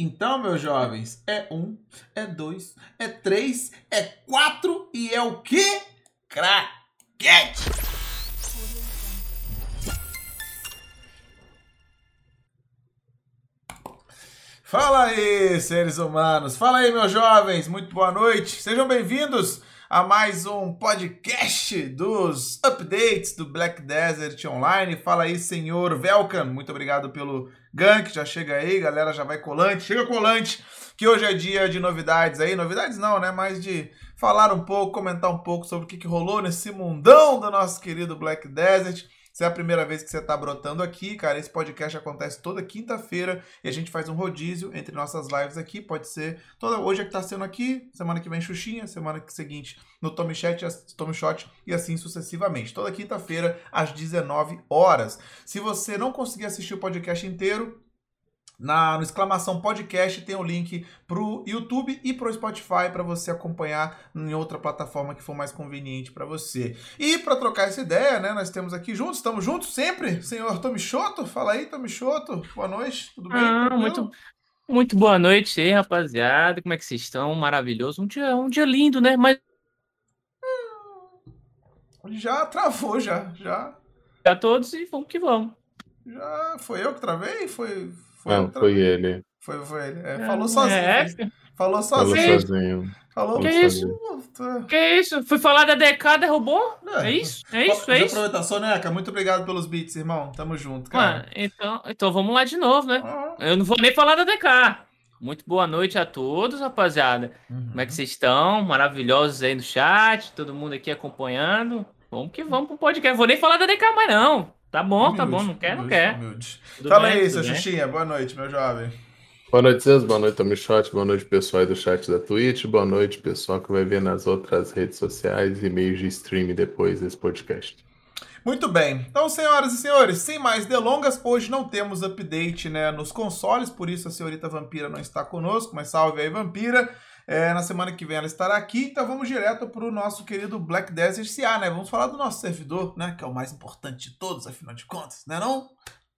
Então, meus jovens, é um, é dois, é três, é quatro e é o quê? Craquete! Fala aí, seres humanos! Fala aí, meus jovens! Muito boa noite! Sejam bem-vindos a mais um podcast dos updates do Black Desert Online. Fala aí, senhor Velkan. Muito obrigado pelo gank. Já chega aí, galera, já vai colante. Chega colante, que hoje é dia de novidades aí. Novidades não, né? Mas de falar um pouco, comentar um pouco sobre o que, que rolou nesse mundão do nosso querido Black Desert. Se é a primeira vez que você está brotando aqui, cara, esse podcast acontece toda quinta-feira e a gente faz um rodízio entre nossas lives aqui. Pode ser toda hoje é que está sendo aqui, semana que vem Xuxinha, semana seguinte no Tommy Chat, Tommy Shot e assim sucessivamente. Toda quinta-feira às 19 horas. Se você não conseguir assistir o podcast inteiro, na no exclamação podcast tem o link pro YouTube e pro Spotify para você acompanhar em outra plataforma que for mais conveniente para você. E para trocar essa ideia, né, nós temos aqui juntos, estamos juntos sempre, senhor Tomi Choto. Fala aí, Tomi Choto. Boa noite, tudo bem? Ah, muito muito boa noite aí, rapaziada. Como é que vocês estão? Maravilhoso. Um dia, um dia lindo, né? Mas já travou já, já. Já todos e vamos que vamos. Já foi eu que travei? Foi foi, não, foi ele. Foi, foi ele. É, falou sozinho. É, falou sozinho. Falou sozinho. Falou que isso? Que isso? Fui falar da DK, derrubou? É, é isso? É isso? É isso? aproveitar, Soneca, muito obrigado pelos beats, irmão. Tamo junto, cara. Ah, então, então vamos lá de novo, né? Ah. Eu não vou nem falar da DK. Muito boa noite a todos, rapaziada. Uhum. Como é que vocês estão? Maravilhosos aí no chat, todo mundo aqui acompanhando. Vamos que vamos pro podcast. Vou nem falar da DK mais, não. Tá bom, humilde, tá bom, não quer, humilde, não quer. Humilde. Fala bem, aí, seu Xuxinha, boa noite, meu jovem. Boa noite, Zeus. Boa noite, Tommy Shot. Boa noite, pessoal aí do chat da Twitch. Boa noite, pessoal que vai ver nas outras redes sociais e meios de streaming depois desse podcast. Muito bem. Então, senhoras e senhores, sem mais delongas, hoje não temos update né, nos consoles, por isso a senhorita Vampira não está conosco, mas salve aí, Vampira. É, na semana que vem ela estará aqui, então vamos direto para o nosso querido Black Desert CA, né? Vamos falar do nosso servidor, né? Que é o mais importante de todos, afinal de contas, né não?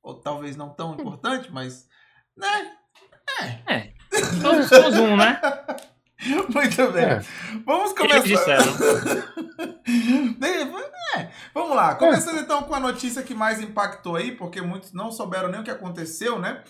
Ou talvez não tão importante, mas, né? É. É. Somos um, né? Muito bem. É. Vamos começar. é. Vamos lá. Começando então com a notícia que mais impactou aí, porque muitos não souberam nem o que aconteceu, né?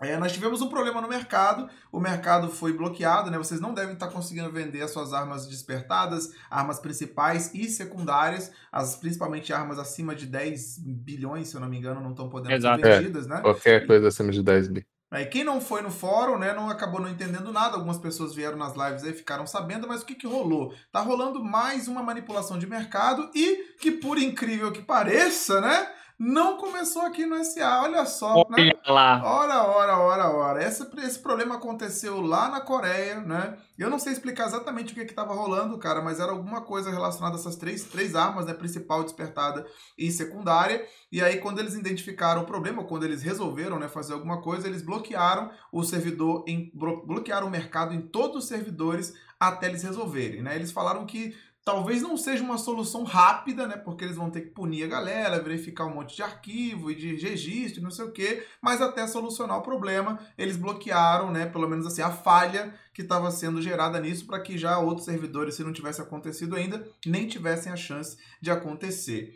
É, nós tivemos um problema no mercado, o mercado foi bloqueado, né? Vocês não devem estar conseguindo vender as suas armas despertadas, armas principais e secundárias, as principalmente armas acima de 10 bilhões, se eu não me engano, não estão podendo Exato. ser vendidas, é, né? Qualquer coisa acima de 10 bilhões. Aí quem não foi no fórum, né, não acabou não entendendo nada. Algumas pessoas vieram nas lives aí ficaram sabendo, mas o que que rolou? Tá rolando mais uma manipulação de mercado e que por incrível que pareça, né, não começou aqui no SA, olha só. Olha né? lá. Ora, ora, ora, ora. Esse, esse problema aconteceu lá na Coreia, né? Eu não sei explicar exatamente o que estava rolando, cara, mas era alguma coisa relacionada a essas três, três armas, né? Principal, despertada e secundária. E aí, quando eles identificaram o problema, quando eles resolveram né, fazer alguma coisa, eles bloquearam o servidor, em, bloquearam o mercado em todos os servidores até eles resolverem, né? Eles falaram que Talvez não seja uma solução rápida, né? Porque eles vão ter que punir a galera, verificar um monte de arquivo e de registro, não sei o quê, mas até solucionar o problema, eles bloquearam, né? Pelo menos assim, a falha que estava sendo gerada nisso para que já outros servidores, se não tivesse acontecido ainda, nem tivessem a chance de acontecer.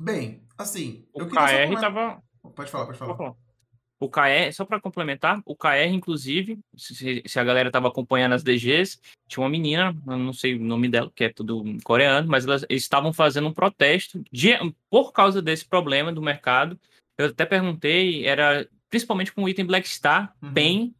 Bem, assim, o eu queria KR tava... Pode falar, pode falar. O KR, só para complementar, o KR, inclusive, se, se a galera estava acompanhando as DGs, tinha uma menina, não sei o nome dela, que é tudo coreano, mas elas, estavam fazendo um protesto de, por causa desse problema do mercado. Eu até perguntei, era principalmente com o item Black Star, uhum. PEN,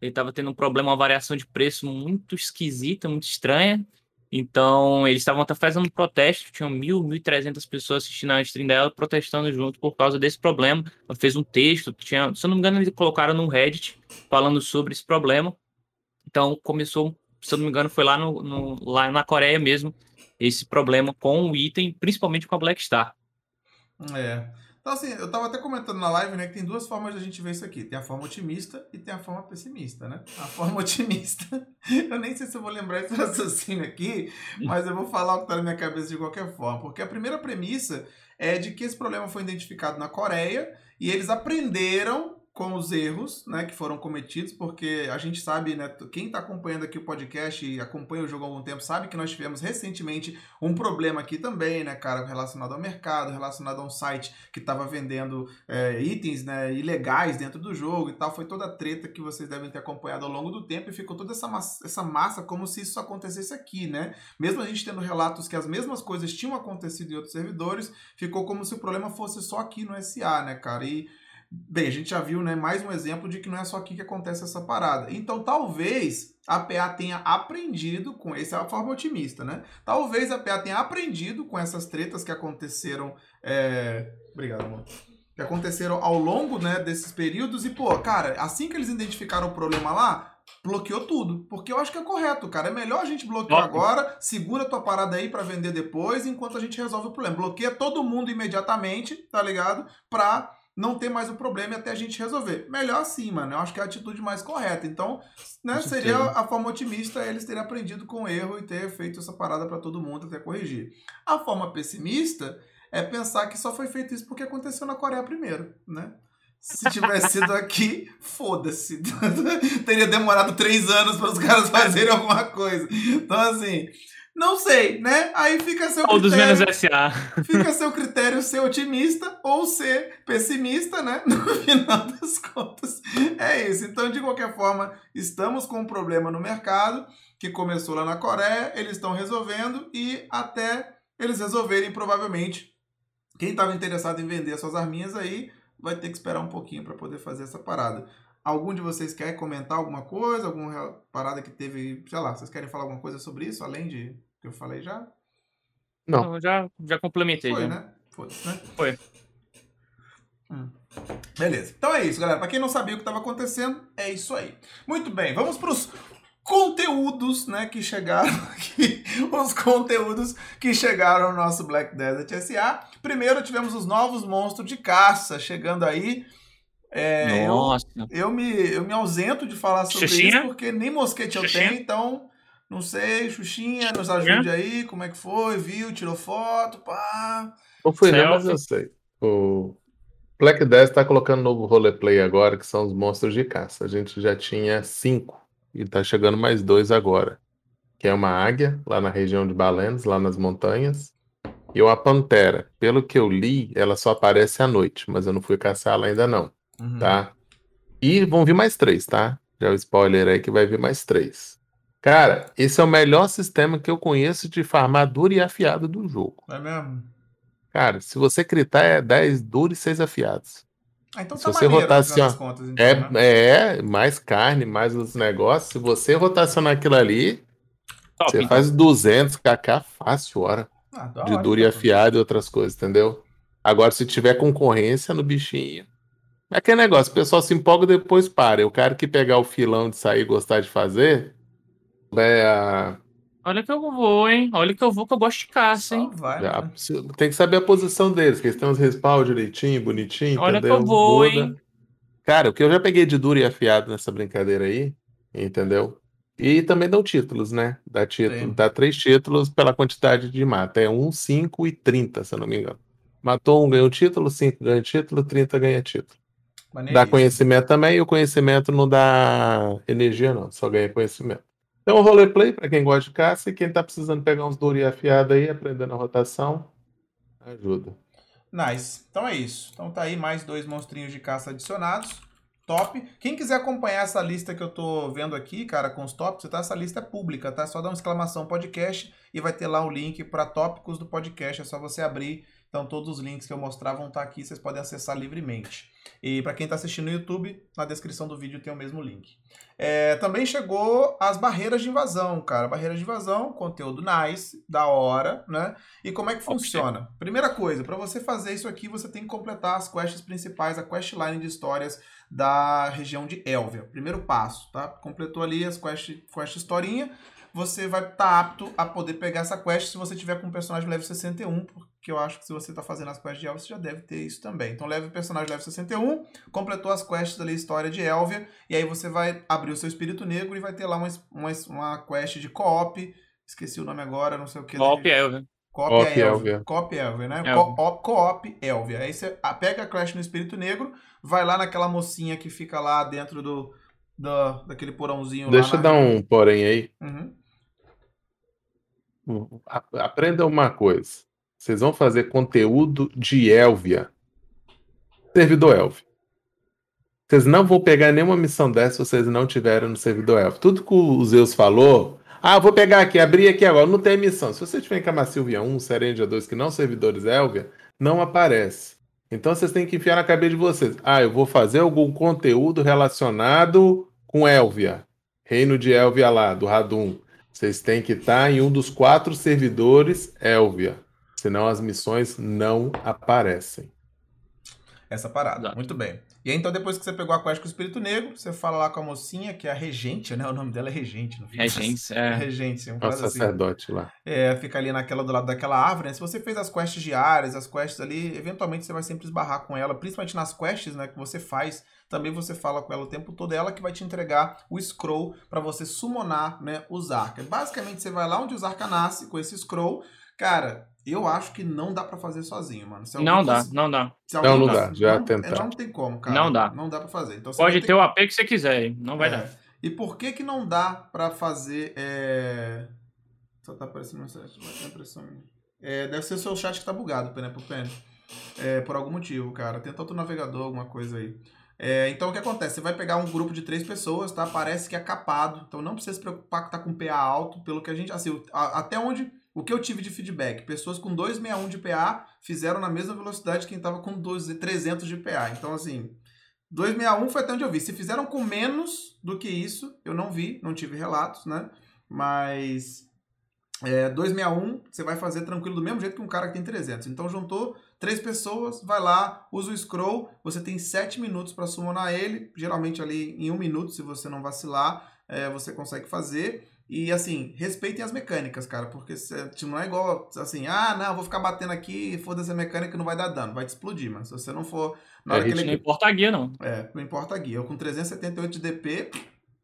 ele estava tendo um problema, uma variação de preço muito esquisita, muito estranha. Então, eles estavam fazendo protesto, tinham mil, mil trezentas pessoas assistindo a stream dela, protestando junto por causa desse problema. Ela fez um texto, tinha, se eu não me engano, eles colocaram no Reddit falando sobre esse problema. Então, começou, se eu não me engano, foi lá, no, no lá na Coreia mesmo, esse problema com o item, principalmente com a Black Star. É. Então, assim, eu tava até comentando na live, né, que tem duas formas a gente ver isso aqui. Tem a forma otimista e tem a forma pessimista, né? A forma otimista, eu nem sei se eu vou lembrar esse raciocínio aqui, mas eu vou falar o que tá na minha cabeça de qualquer forma. Porque a primeira premissa é de que esse problema foi identificado na Coreia e eles aprenderam com os erros né, que foram cometidos, porque a gente sabe, né, quem está acompanhando aqui o podcast e acompanha o jogo há algum tempo, sabe que nós tivemos recentemente um problema aqui também, né, cara, relacionado ao mercado, relacionado a um site que estava vendendo é, itens né, ilegais dentro do jogo e tal. Foi toda a treta que vocês devem ter acompanhado ao longo do tempo e ficou toda essa massa, essa massa como se isso acontecesse aqui, né? Mesmo a gente tendo relatos que as mesmas coisas tinham acontecido em outros servidores, ficou como se o problema fosse só aqui no SA, né, cara? E Bem, a gente já viu, né, mais um exemplo de que não é só aqui que acontece essa parada. Então, talvez a PA tenha aprendido com essa é a forma otimista, né? Talvez a PA tenha aprendido com essas tretas que aconteceram. É... Obrigado, amor. Que aconteceram ao longo né, desses períodos. E, pô, cara, assim que eles identificaram o problema lá, bloqueou tudo. Porque eu acho que é correto, cara. É melhor a gente bloquear agora, segura tua parada aí para vender depois, enquanto a gente resolve o problema. Bloqueia todo mundo imediatamente, tá ligado? Pra não ter mais o problema até a gente resolver. Melhor assim, mano. Eu acho que é a atitude mais correta. Então, né, seria a forma otimista eles terem aprendido com o erro e ter feito essa parada para todo mundo até corrigir. A forma pessimista é pensar que só foi feito isso porque aconteceu na Coreia primeiro, né? Se tivesse sido aqui, foda-se. Teria demorado três anos para os caras fazerem alguma coisa. Então, assim, não sei, né? Aí fica seu ou critério. Ou dos menos SA. Fica seu critério ser otimista ou ser pessimista, né? No final das contas. É isso. Então, de qualquer forma, estamos com um problema no mercado que começou lá na Coreia, eles estão resolvendo e até eles resolverem, provavelmente, quem estava interessado em vender suas arminhas aí vai ter que esperar um pouquinho para poder fazer essa parada. Algum de vocês quer comentar alguma coisa, alguma parada que teve, sei lá, vocês querem falar alguma coisa sobre isso, além de que eu falei já? Não. Já, já complementei. Foi, já. né? Foi, né? Foi. Hum. Beleza. Então é isso, galera. Para quem não sabia o que estava acontecendo, é isso aí. Muito bem, vamos para os conteúdos, né, que chegaram aqui, os conteúdos que chegaram no nosso Black Desert SA. Primeiro tivemos os novos monstros de caça chegando aí. É, Nossa. Eu, eu, me, eu me ausento de falar sobre Xuxinha? isso porque nem mosquete eu tenho, então não sei, Xuxinha, nos ajude aí, como é que foi, viu, tirou foto, pá. Não fui não, mas eu sei. O Black 10 tá colocando novo roleplay agora, que são os monstros de caça. A gente já tinha cinco, e tá chegando mais dois agora. Que é uma águia, lá na região de Balens, lá nas montanhas. E uma pantera. Pelo que eu li, ela só aparece à noite, mas eu não fui caçá-la ainda não, uhum. tá? E vão vir mais três, tá? Já o spoiler aí que vai vir mais três. Cara, esse é o melhor sistema que eu conheço de farmar duro e afiado do jogo. É mesmo? Cara, se você critar é 10 duros e 6 afiados. Ah, então se tá você rotacionar, contas, então, é, né? é mais carne, mais os negócios. Se você rotacionar aquilo ali, Top, você então. faz 200 kk fácil, hora. Ah, de hora, duro e afiado e outras coisas, entendeu? Agora, se tiver concorrência no bichinho. É aquele negócio, o pessoal se empolga e depois para. O cara que pegar o filão de sair e gostar de fazer, é a... Olha que eu vou, hein? Olha que eu vou, que eu gosto de caça, hein? Vai, Já, tem que saber a posição deles, que eles têm uns respaldos direitinho, bonitinho. Olha entendeu? que eu vou, hein? Cara, o que eu já peguei de duro e afiado nessa brincadeira aí, entendeu? E também dão títulos, né? Dá, título, dá três títulos pela quantidade de mata. É 1, 5 e 30, se eu não me engano. Matou um, ganha o título, 5 ganha título, 30 ganha título. Dá conhecimento também, e o conhecimento não dá energia, não, só ganha conhecimento. Então, roleplay para quem gosta de caça e quem está precisando pegar uns duros afiados aí, aprendendo a rotação, ajuda. Nice. Então é isso. Então tá aí mais dois monstrinhos de caça adicionados. Top. Quem quiser acompanhar essa lista que eu tô vendo aqui, cara, com os tópicos, tá? Essa lista é pública, tá? Só dá uma exclamação podcast e vai ter lá o link para tópicos do podcast. É só você abrir então todos os links que eu mostrar vão estar aqui, vocês podem acessar livremente. E para quem está assistindo no YouTube, na descrição do vídeo tem o mesmo link. É, também chegou as barreiras de invasão, cara. Barreiras de invasão, conteúdo nice, da hora, né? E como é que funciona? Primeira coisa, para você fazer isso aqui, você tem que completar as quests principais, a questline de histórias da região de Elvia. Primeiro passo, tá? Completou ali as quest, quest historinha, você vai estar tá apto a poder pegar essa quest se você tiver com um personagem level 61, porque eu acho que se você está fazendo as quests de Elvia, você já deve ter isso também. Então leve o personagem level 61, completou as quests ali, história de Elvia, e aí você vai abrir o seu espírito negro e vai ter lá uma, uma, uma quest de co-op, esqueci o nome agora, não sei o que. Co-op Elvia. Coop é Elvia. Coop Elvia, né? Coop Elvia. Aí você pega a Crash no Espírito Negro, vai lá naquela mocinha que fica lá dentro do, do- daquele porãozinho Deixa lá. eu dar um porém aí. Uhum. Aprenda uma coisa. Vocês vão fazer conteúdo de Elvia. Servidor Elvia. Vocês não vão pegar nenhuma missão dessa se vocês não tiverem no servidor Elvia. Tudo que o Zeus falou. Ah, vou pegar aqui, abrir aqui agora. Não tem missão. Se você tiver em Camassilvia 1, Serendia 2, que não servidores Elvia, não aparece. Então vocês têm que enfiar na cabeça de vocês. Ah, eu vou fazer algum conteúdo relacionado com Elvia. Reino de Elvia lá, do Radum. Vocês têm que estar em um dos quatro servidores Elvia. Senão as missões não aparecem. Essa parada. Exato. Muito bem. E aí, então, depois que você pegou a quest com o Espírito Negro, você fala lá com a mocinha, que é a Regente, né? O nome dela é Regente. Não fica É, gente, é. Regente, um É caso assim. sacerdote lá. É, fica ali naquela do lado daquela árvore, né? Se você fez as quests diárias, as quests ali, eventualmente você vai sempre esbarrar com ela, principalmente nas quests, né, que você faz, também você fala com ela o tempo todo, é ela que vai te entregar o scroll pra você summonar, né, os Arca. Basicamente você vai lá onde os Arca nasce com esse scroll. Cara, eu acho que não dá pra fazer sozinho, mano. Não dá, cons- não dá. se alguém Não, não dá, já não, tentaram. Não tem como, cara. Não dá. Não dá pra fazer. Então, você Pode ter o AP que você quiser, hein? não vai é. dar. E por que que não dá pra fazer. É... Só tá aparecendo mensagem. vai ter impressão. É, deve ser o seu chat que tá bugado, Pene pro Pene. É, por algum motivo, cara. Tenta outro navegador, alguma coisa aí. É, então o que acontece? Você vai pegar um grupo de três pessoas, tá? Parece que é capado. Então não precisa se preocupar que tá com PA alto, pelo que a gente. Assim, até onde. O que eu tive de feedback? Pessoas com 261 de PA fizeram na mesma velocidade que quem tava com 12, 300 de PA. Então, assim, 261 foi até onde eu vi. Se fizeram com menos do que isso, eu não vi, não tive relatos, né? Mas é, 261 você vai fazer tranquilo do mesmo jeito que um cara que tem 300. Então juntou três pessoas, vai lá, usa o scroll, você tem 7 minutos para summonar ele, geralmente ali em um minuto, se você não vacilar, é, você consegue fazer. E assim, respeitem as mecânicas, cara, porque tipo, não é igual assim, ah, não, vou ficar batendo aqui, foda-se a mecânica, não vai dar dano, vai te explodir, mas se você não for. Na hora É que ele, Não importa a guia, não. é, não importa a guia. Eu com 378 de DP,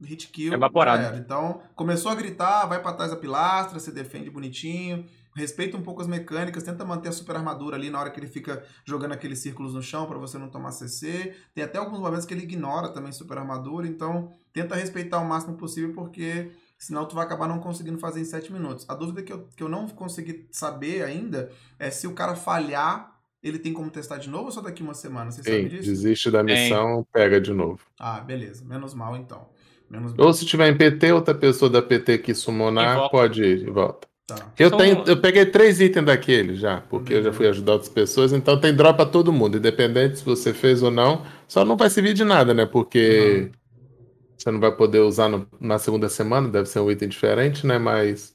hit kill. Evaporado. já era. Então, começou a gritar, vai pra trás da pilastra, se defende bonitinho. Respeita um pouco as mecânicas, tenta manter a super armadura ali na hora que ele fica jogando aqueles círculos no chão pra você não tomar CC. Tem até alguns momentos que ele ignora também super armadura, então tenta respeitar o máximo possível porque senão tu vai acabar não conseguindo fazer em 7 minutos. A dúvida que eu, que eu não consegui saber ainda é se o cara falhar, ele tem como testar de novo ou só daqui uma semana? Você sabe disso? desiste da missão, pega de novo. Ah, beleza. Menos mal, então. Menos mal. Ou se tiver em PT, outra pessoa da PT que summonar, Invoca. pode ir e volta. Tá. Eu, tenho, eu peguei três itens daquele já, porque eu já fui ajudar outras pessoas, então tem drop pra todo mundo, independente se você fez ou não. Só não vai servir de nada, né? Porque você não vai poder usar no- na segunda semana, deve ser um item diferente, né? Mas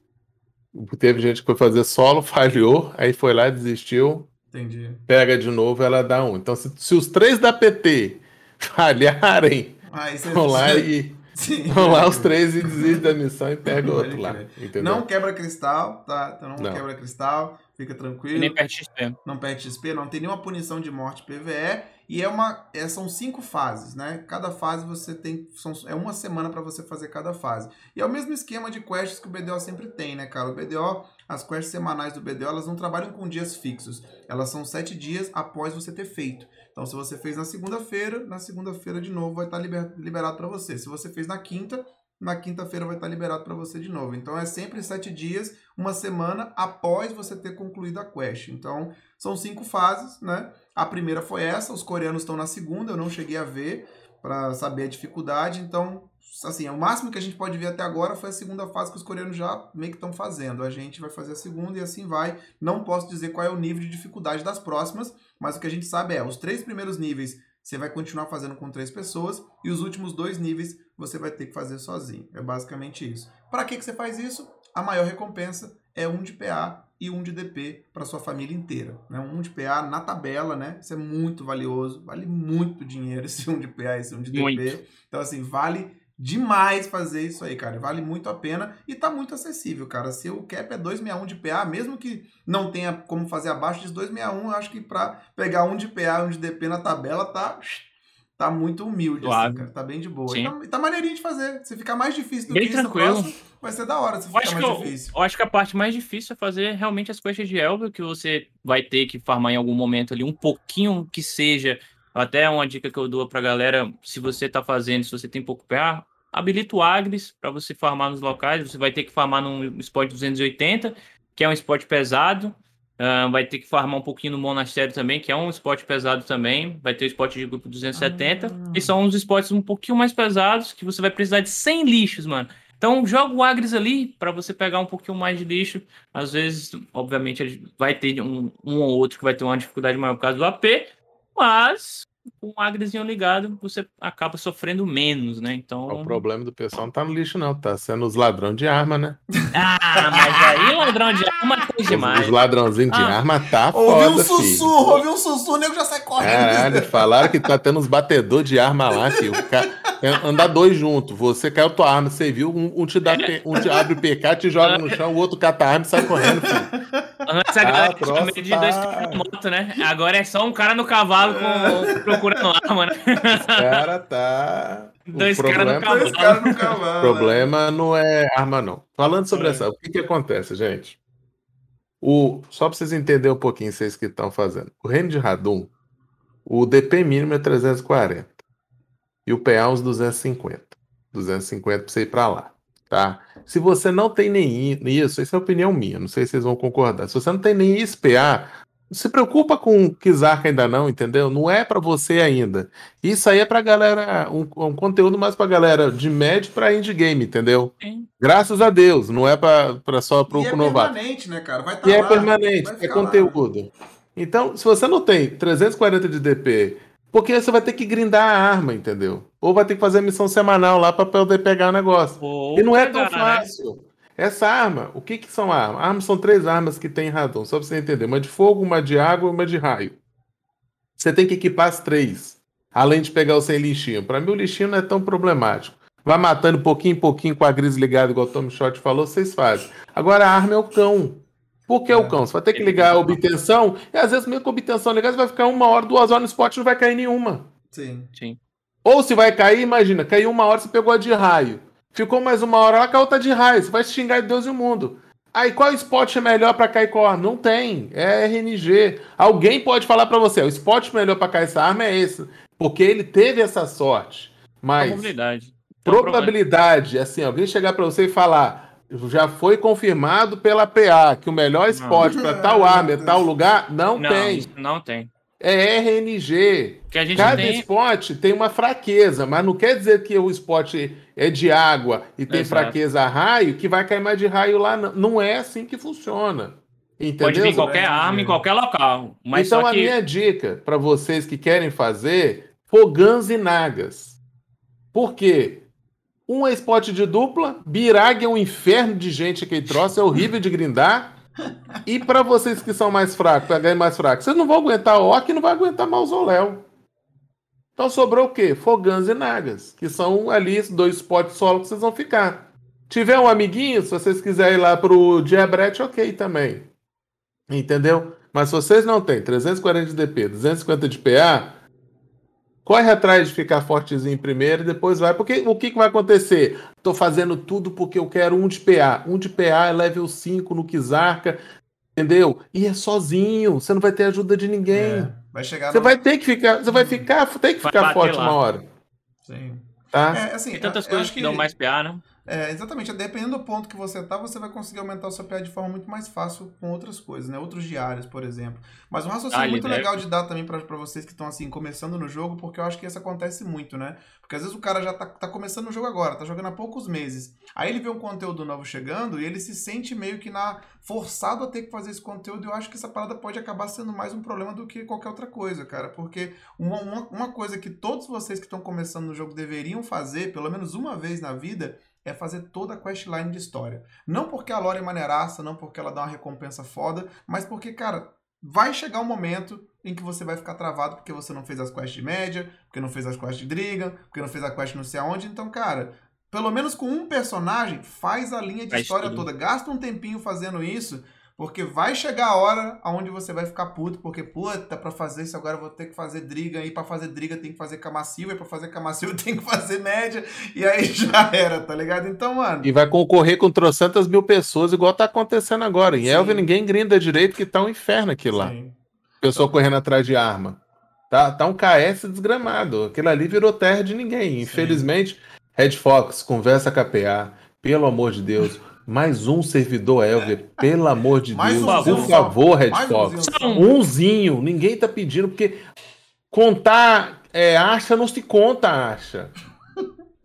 teve gente que foi fazer solo, falhou, aí foi lá, desistiu, Entendi. pega de novo, ela dá um. Então, se, se os três da PT falharem, você... vão lá e Sim. vão lá os três e desistem da missão e pega outro lá. Entendeu? Não quebra cristal, tá? Então não, Não. quebra cristal, fica E tranquilo. nem perde XP. não perde XP, não tem nenhuma punição de morte PVE. E é uma, é, são cinco fases, né? Cada fase você tem. São, é uma semana para você fazer cada fase. E é o mesmo esquema de quests que o BDO sempre tem, né, cara? O BDO, as quests semanais do BDO, elas não trabalham com dias fixos. Elas são sete dias após você ter feito. Então, se você fez na segunda-feira, na segunda-feira de novo vai estar liber- liberado para você. Se você fez na quinta, na quinta-feira vai estar liberado para você de novo. Então, é sempre sete dias, uma semana após você ter concluído a quest. Então, são cinco fases, né? A primeira foi essa, os coreanos estão na segunda, eu não cheguei a ver para saber a dificuldade, então, assim, o máximo que a gente pode ver até agora foi a segunda fase que os coreanos já meio que estão fazendo. A gente vai fazer a segunda e assim vai. Não posso dizer qual é o nível de dificuldade das próximas, mas o que a gente sabe é, os três primeiros níveis você vai continuar fazendo com três pessoas e os últimos dois níveis você vai ter que fazer sozinho. É basicamente isso. Para que, que você faz isso? A maior recompensa é um de PA e um de DP para sua família inteira. Né? Um de PA na tabela, né? Isso é muito valioso, vale muito dinheiro esse um de PA esse um de DP. Muito. Então, assim, vale demais fazer isso aí, cara. Vale muito a pena e tá muito acessível, cara. Se o cap é 261 de PA, mesmo que não tenha como fazer abaixo de 261, eu acho que para pegar um de PA e um de DP na tabela tá tá muito humilde, assim, Suave. cara. Tá bem de boa. E tá, tá maneirinho de fazer. Se ficar mais difícil do Bem que isso tranquilo. próximo, vai ser da hora se Eu ficar acho, que mais eu, difícil. eu acho que a parte mais difícil é fazer realmente as quests de Elvio, que você vai ter que farmar em algum momento ali, um pouquinho que seja. Até uma dica que eu dou pra galera, se você tá fazendo, se você tem pouco PA, habilita o Agris pra você farmar nos locais. Você vai ter que farmar num spot 280, que é um spot pesado. Ah, vai ter que farmar um pouquinho no monastério também, que é um spot pesado também. Vai ter o spot de grupo 270. Ah. E são uns spots um pouquinho mais pesados, que você vai precisar de 100 lixos, mano. Então joga o Agris ali pra você pegar um pouquinho mais de lixo. Às vezes, obviamente, vai ter um, um ou outro que vai ter uma dificuldade maior por causa do AP, mas com o Agrisinho ligado, você acaba sofrendo menos, né? Então. O problema do pessoal não tá no lixo, não. Tá sendo os ladrão de arma, né? Ah, mas aí ladrão de tem Os, demais. os ladrãozinhos de Ah. arma tá Ouvi foda, um filho. sussurro, ouvi um sussurro, o nego já sai correndo. Caralho, falaram que tá tendo uns batedor de arma lá, filho. O ca- Andar dois juntos. Você caiu tua arma, você viu, um, um te dá um te abre o PK, te joga no chão, o outro cata a arma e sai correndo, filho. Antes a galera Ah, tinha medo de dois caras na moto, né? Agora é só um cara no cavalo com... procurando arma, né? O cara tá. O Dois caras no problema, cavalo. Dois caras no o cavalo. problema não é arma, não. Falando sobre É. essa, o que que acontece, gente? O, só pra vocês entenderem um pouquinho, vocês que estão fazendo. O reino de Radum, o DP mínimo é 340. E o PA uns 250. 250 pra você ir pra lá, tá? Se você não tem nem isso, isso é opinião minha, não sei se vocês vão concordar. Se você não tem nem isso PA, se preocupa com o Kizark ainda não, entendeu? Não é pra você ainda. Isso aí é pra galera, um, um conteúdo mais pra galera de médio pra indie game, entendeu? Sim. Graças a Deus, não é pra, pra só pro E é novato. permanente, né, cara? Vai tá E é lá, permanente, vai é ficar lá. conteúdo. Então, se você não tem 340 de DP, porque você vai ter que grindar a arma, entendeu? Ou vai ter que fazer a missão semanal lá pra poder pegar o negócio. Vou E não é pegar, tão né? Essa arma, o que que são armas? Armas são três armas que tem em Radon, só pra você entender. Uma de fogo, uma de água e uma de raio. Você tem que equipar as três, além de pegar o sem lixinho. Pra mim o lixinho não é tão problemático. Vai matando pouquinho em pouquinho com a gris ligada, igual o Tommy Shot falou, vocês fazem. Agora a arma é o cão. Por que o cão? Você vai ter que ligar a obtenção, e às vezes mesmo com a obtenção ligada, você vai ficar uma hora, duas horas no spot e não vai cair nenhuma. Sim. Sim. Ou se vai cair, imagina, caiu uma hora, você pegou a de raio. Ficou mais uma hora lá, caiu outra de raio. Você vai xingar de Deus e o mundo. Aí qual spot é melhor pra cair qual arma? Não tem. É RNG. Alguém pode falar pra você, o spot melhor pra cair essa arma é esse. Porque ele teve essa sorte. Mas Probabilidade. Probabilidade, assim, alguém chegar pra você e falar, já foi confirmado pela PA que o melhor spot pra tal arma é tal lugar, não, Não, tem. não tem. É RNG. Que a gente Cada tem. spot tem uma fraqueza, mas não quer dizer que o spot é de água e tem Exato. fraqueza a raio, que vai cair mais de raio lá. Não, não é assim que funciona. Entendeu? Pode vir qualquer Grande arma em qualquer local. Mas então só a que. minha dica para vocês que querem fazer, fogãs e nagas. Por quê? Um é spot de dupla, Birag é um inferno de gente que troço, é horrível de grindar. E para vocês que são mais fracos, PH mais fracos, vocês não vão aguentar Orc e não vai aguentar Mausoléu. Então sobrou o quê? Fogãs e Nagas, que são ali dois spots solo que vocês vão ficar. Tiver um amiguinho, se vocês quiserem ir lá pro Diabrete, ok também. Entendeu? Mas se vocês não têm 340 de DP, 250 de PA, corre atrás de ficar fortezinho primeiro e depois vai. Porque o que, que vai acontecer? Tô fazendo tudo porque eu quero um de PA. Um de PA é level 5 no Kizarka, entendeu? E é sozinho, você não vai ter ajuda de ninguém. É, vai chegar Você no- vai ter que ficar, você vai ficar, tem que Vai ficar forte lá. uma hora, Sim. tá? É, assim, Tem tantas eu coisas acho que dão mais PA, né? É, exatamente. Dependendo do ponto que você tá, você vai conseguir aumentar o seu PA de forma muito mais fácil com outras coisas, né? Outros diários, por exemplo. Mas um raciocínio Ah, muito ele legal de dar também pra vocês que estão, assim, começando no jogo, porque eu acho que isso acontece muito, né? Porque às vezes o cara já tá, tá começando o jogo agora, tá jogando há poucos meses. Aí ele vê um conteúdo novo chegando e ele se sente meio que na forçado a ter que fazer esse conteúdo. E eu acho que essa parada pode acabar sendo mais um problema do que qualquer outra coisa, cara. Porque uma, uma, uma coisa que todos vocês que estão começando no jogo deveriam fazer, pelo menos uma vez na vida, é fazer toda a questline de história. Não porque a lore é maneiraça, não porque ela dá uma recompensa foda, mas porque, cara, vai chegar um momento em que você vai ficar travado porque você não fez as quests de média, porque não fez as quests de Drigan, porque não fez a quest não sei aonde. Então, cara, pelo menos com um personagem, faz a linha de Faz história tudo. toda. Gasta um tempinho fazendo isso, Porque vai chegar a hora onde você vai ficar puto, porque, puta, pra fazer isso agora eu vou ter que fazer driga, e pra fazer driga tem que fazer camacio, e pra fazer camacio tem que fazer média, e aí já era, tá ligado? Então, mano. E vai concorrer com trocentas mil pessoas, igual tá acontecendo agora. Em Sim. Elvia ninguém grinda direito, que tá um inferno aquilo lá. Sim. Pessoa correndo atrás de arma. Tá, tá um KS desgramado. Aquilo ali virou terra de ninguém. Infelizmente, Red Fox, conversa com a PA. Pelo amor de Deus. Mais um servidor Elvia. Pelo amor de Mais Deus. umzinho Por favor, Red Fox. umzinho só. Umzinho. Ninguém tá pedindo, porque contar é, acha não se conta acha.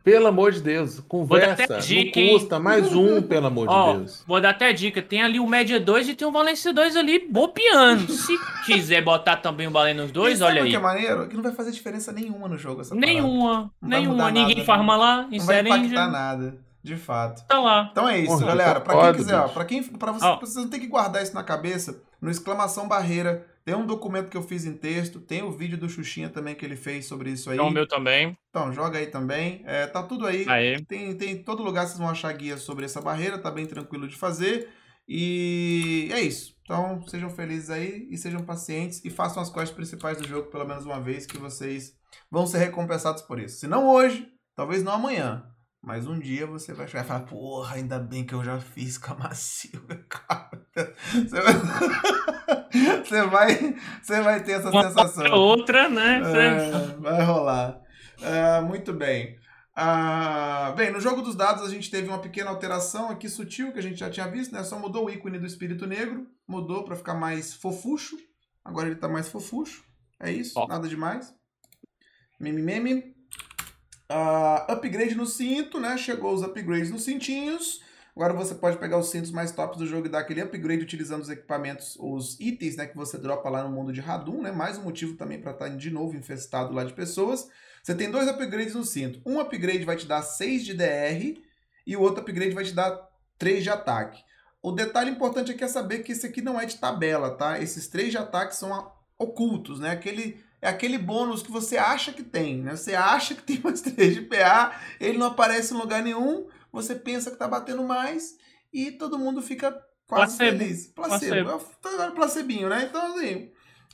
Pelo amor de Deus. Conversa. até Não dica, hein? custa. Mais um, pelo amor Ó, de Deus. vou dar até dica. Tem ali o Média 2 e tem o Valência 2 ali bobeando. Se quiser botar também o Balé nos dois, olha o aí. que é maneiro? Que não vai fazer diferença nenhuma no jogo. Nenhuma, nenhuma. Ninguém nada, farma lá, em Não vai impactar nada, de fato. Tá lá. Então é isso, Porra, galera. Pra quem quiser, ó, pra quem, pra você, Ó. vocês não tem que guardar isso na cabeça. No exclamação barreira, tem um documento que eu fiz em texto, tem o vídeo do Xuxinha também que ele fez sobre isso aí. Então o meu também. Então, joga aí também. É, tá tudo aí. Aí. Tem, tem em todo lugar vocês vão achar guias sobre essa barreira, tá bem tranquilo de fazer. E é isso. Então, sejam felizes aí e sejam pacientes e façam as quests principais do jogo pelo menos uma vez que vocês vão ser recompensados por isso. Se não hoje, talvez não amanhã. Mas um dia você vai chegar e falar, porra, ainda bem que eu já fiz Camacio, cara. Você vai, você vai, você vai ter essa Uma sensação. outra, né? É, vai rolar. É, muito bem. Ah, bem, no jogo dos dados a gente teve uma pequena alteração aqui sutil que a gente já tinha visto, né? Só mudou o ícone do espírito negro, mudou para ficar mais fofucho. Agora ele tá mais fofucho. É isso, Ó. nada demais. Meme meme. Ah, upgrade no cinto, né? Chegou os upgrades nos cintinhos. Agora você pode pegar os cintos mais tops do jogo e dar aquele upgrade utilizando os equipamentos, os itens, né, que você dropa lá no mundo de Hadum, né? Mais um motivo também para estar de novo infestado lá de pessoas. Você tem dois upgrades no cinto. Um upgrade vai te dar 6 de DR e o outro upgrade vai te dar 3 de ataque. O detalhe importante aqui é saber que esse aqui não é de tabela, tá? Esses 3 de ataque são ocultos, né? Aquele é aquele bônus que você acha que tem, né? Você acha que tem mais 3 de PA, ele não aparece em lugar nenhum, você pensa que tá batendo mais e todo mundo fica quase Placebo. feliz. Placebo. Placebo. É o- placebinho, né? Então, assim,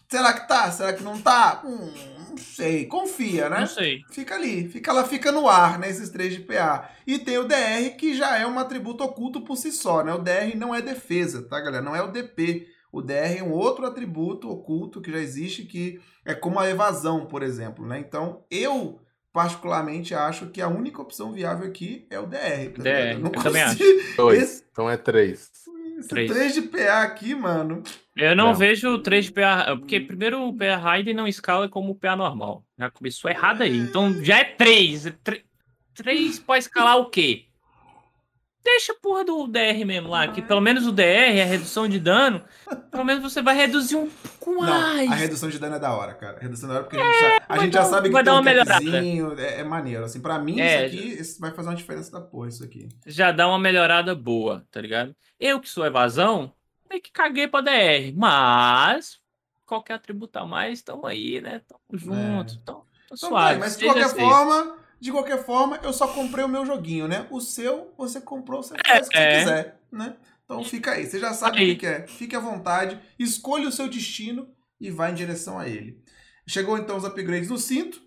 será que tá? Será que não tá? Hum, não sei. Confia, né? Não sei. Fica ali, fica, ela fica no ar, né, esses 3 de PA. E tem o DR, que já é um atributo oculto por si só, né? O DR não é defesa, tá, galera? Não é o DP. O DR é um outro atributo oculto que já existe, que é como a evasão, por exemplo, né? Então, eu particularmente acho que a única opção viável aqui é o DR. tá DR, ligado? eu também Dois. Esse, Então é três. esse Três. 3 de PA aqui, mano. Eu não, Não. vejo o 3 de PA. Porque primeiro o PA Raiden não escala como o PA normal. Já começou errado aí. Então já é 3. 3 pode escalar o quê? Deixa a porra do DR mesmo lá, que pelo menos o DR, a redução de dano, pelo menos você vai reduzir um pouco Não, mais. a redução de dano é da hora, cara. A redução da hora porque a gente já, a gente dar já um- sabe que vai tem dar um uma melhorada. capzinho, é, é maneiro. Assim, pra mim, É, isso aqui isso vai fazer uma diferença da porra, isso aqui. já dá uma melhorada boa, tá ligado? Eu que sou evasão, meio que caguei pra DR, mas qualquer atributo a mais, tamo aí, né? Tamo junto, tamo, tamo Então, suave. mas de qualquer seis. forma, de qualquer forma, eu só comprei o meu joguinho, né? O seu, você comprou, você faz o que é. você quiser, né? Então fica aí, você já sabe o Aí. que que é. Fique à vontade, escolha o seu destino e vá em direção a ele. Chegou então os upgrades no cinto.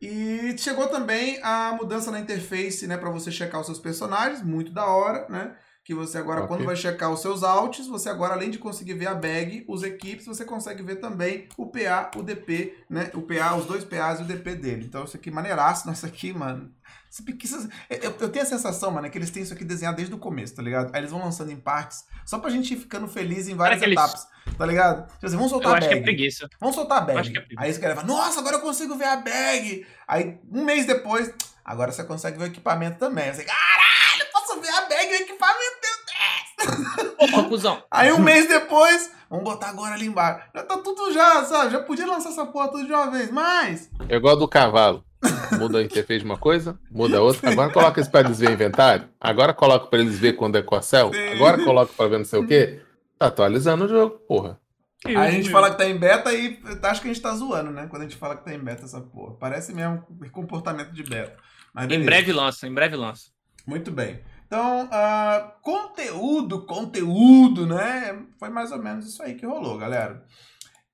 E chegou também a mudança na interface, né, para você checar os seus personagens, muito da hora, né? Que você agora, Ok. quando vai checar os seus alts, você agora, além de conseguir ver a bag, os equipes, você consegue ver também o PA, o DP, né? O PA, os dois PAs e o DP dele. Então, isso aqui, maneiraço, nossa, aqui, mano. Eu, tenho a sensação, mano, é que eles têm isso aqui desenhado desde o começo, tá ligado? Aí eles vão lançando em partes, só pra gente ir ficando feliz em várias eles- etapas, tá ligado? Tipo assim, vamos soltar Eu a acho que é bag. preguiça. Vamos soltar a bag. acho que é preguiça. Aí esse cara vai, nossa, agora eu consigo ver a bag. Aí, um mês depois, agora você consegue ver o equipamento também. Você, caralho, eu posso ver a bag e o equipamento. Cuzão. Aí um mês depois, vamos botar agora ali embaixo. Já tá tudo já, sabe? Já podia lançar essa porra tudo de uma vez, mas... É igual do cavalo. Muda a interface de uma coisa, muda outra. Agora coloca isso pra eles ver inventário. Agora coloca pra eles ver quando é corcel. Sim. Agora coloca pra ver não sei o quê. Tá atualizando o jogo, porra. Aí a gente fala que tá em beta e acho que a gente tá zoando, né? Quando a gente fala que tá em beta essa porra. Parece mesmo comportamento de beta. Mas Em breve lança, em breve lança. Muito bem. Então, uh, conteúdo, conteúdo, né? Foi mais ou menos isso aí que rolou, galera.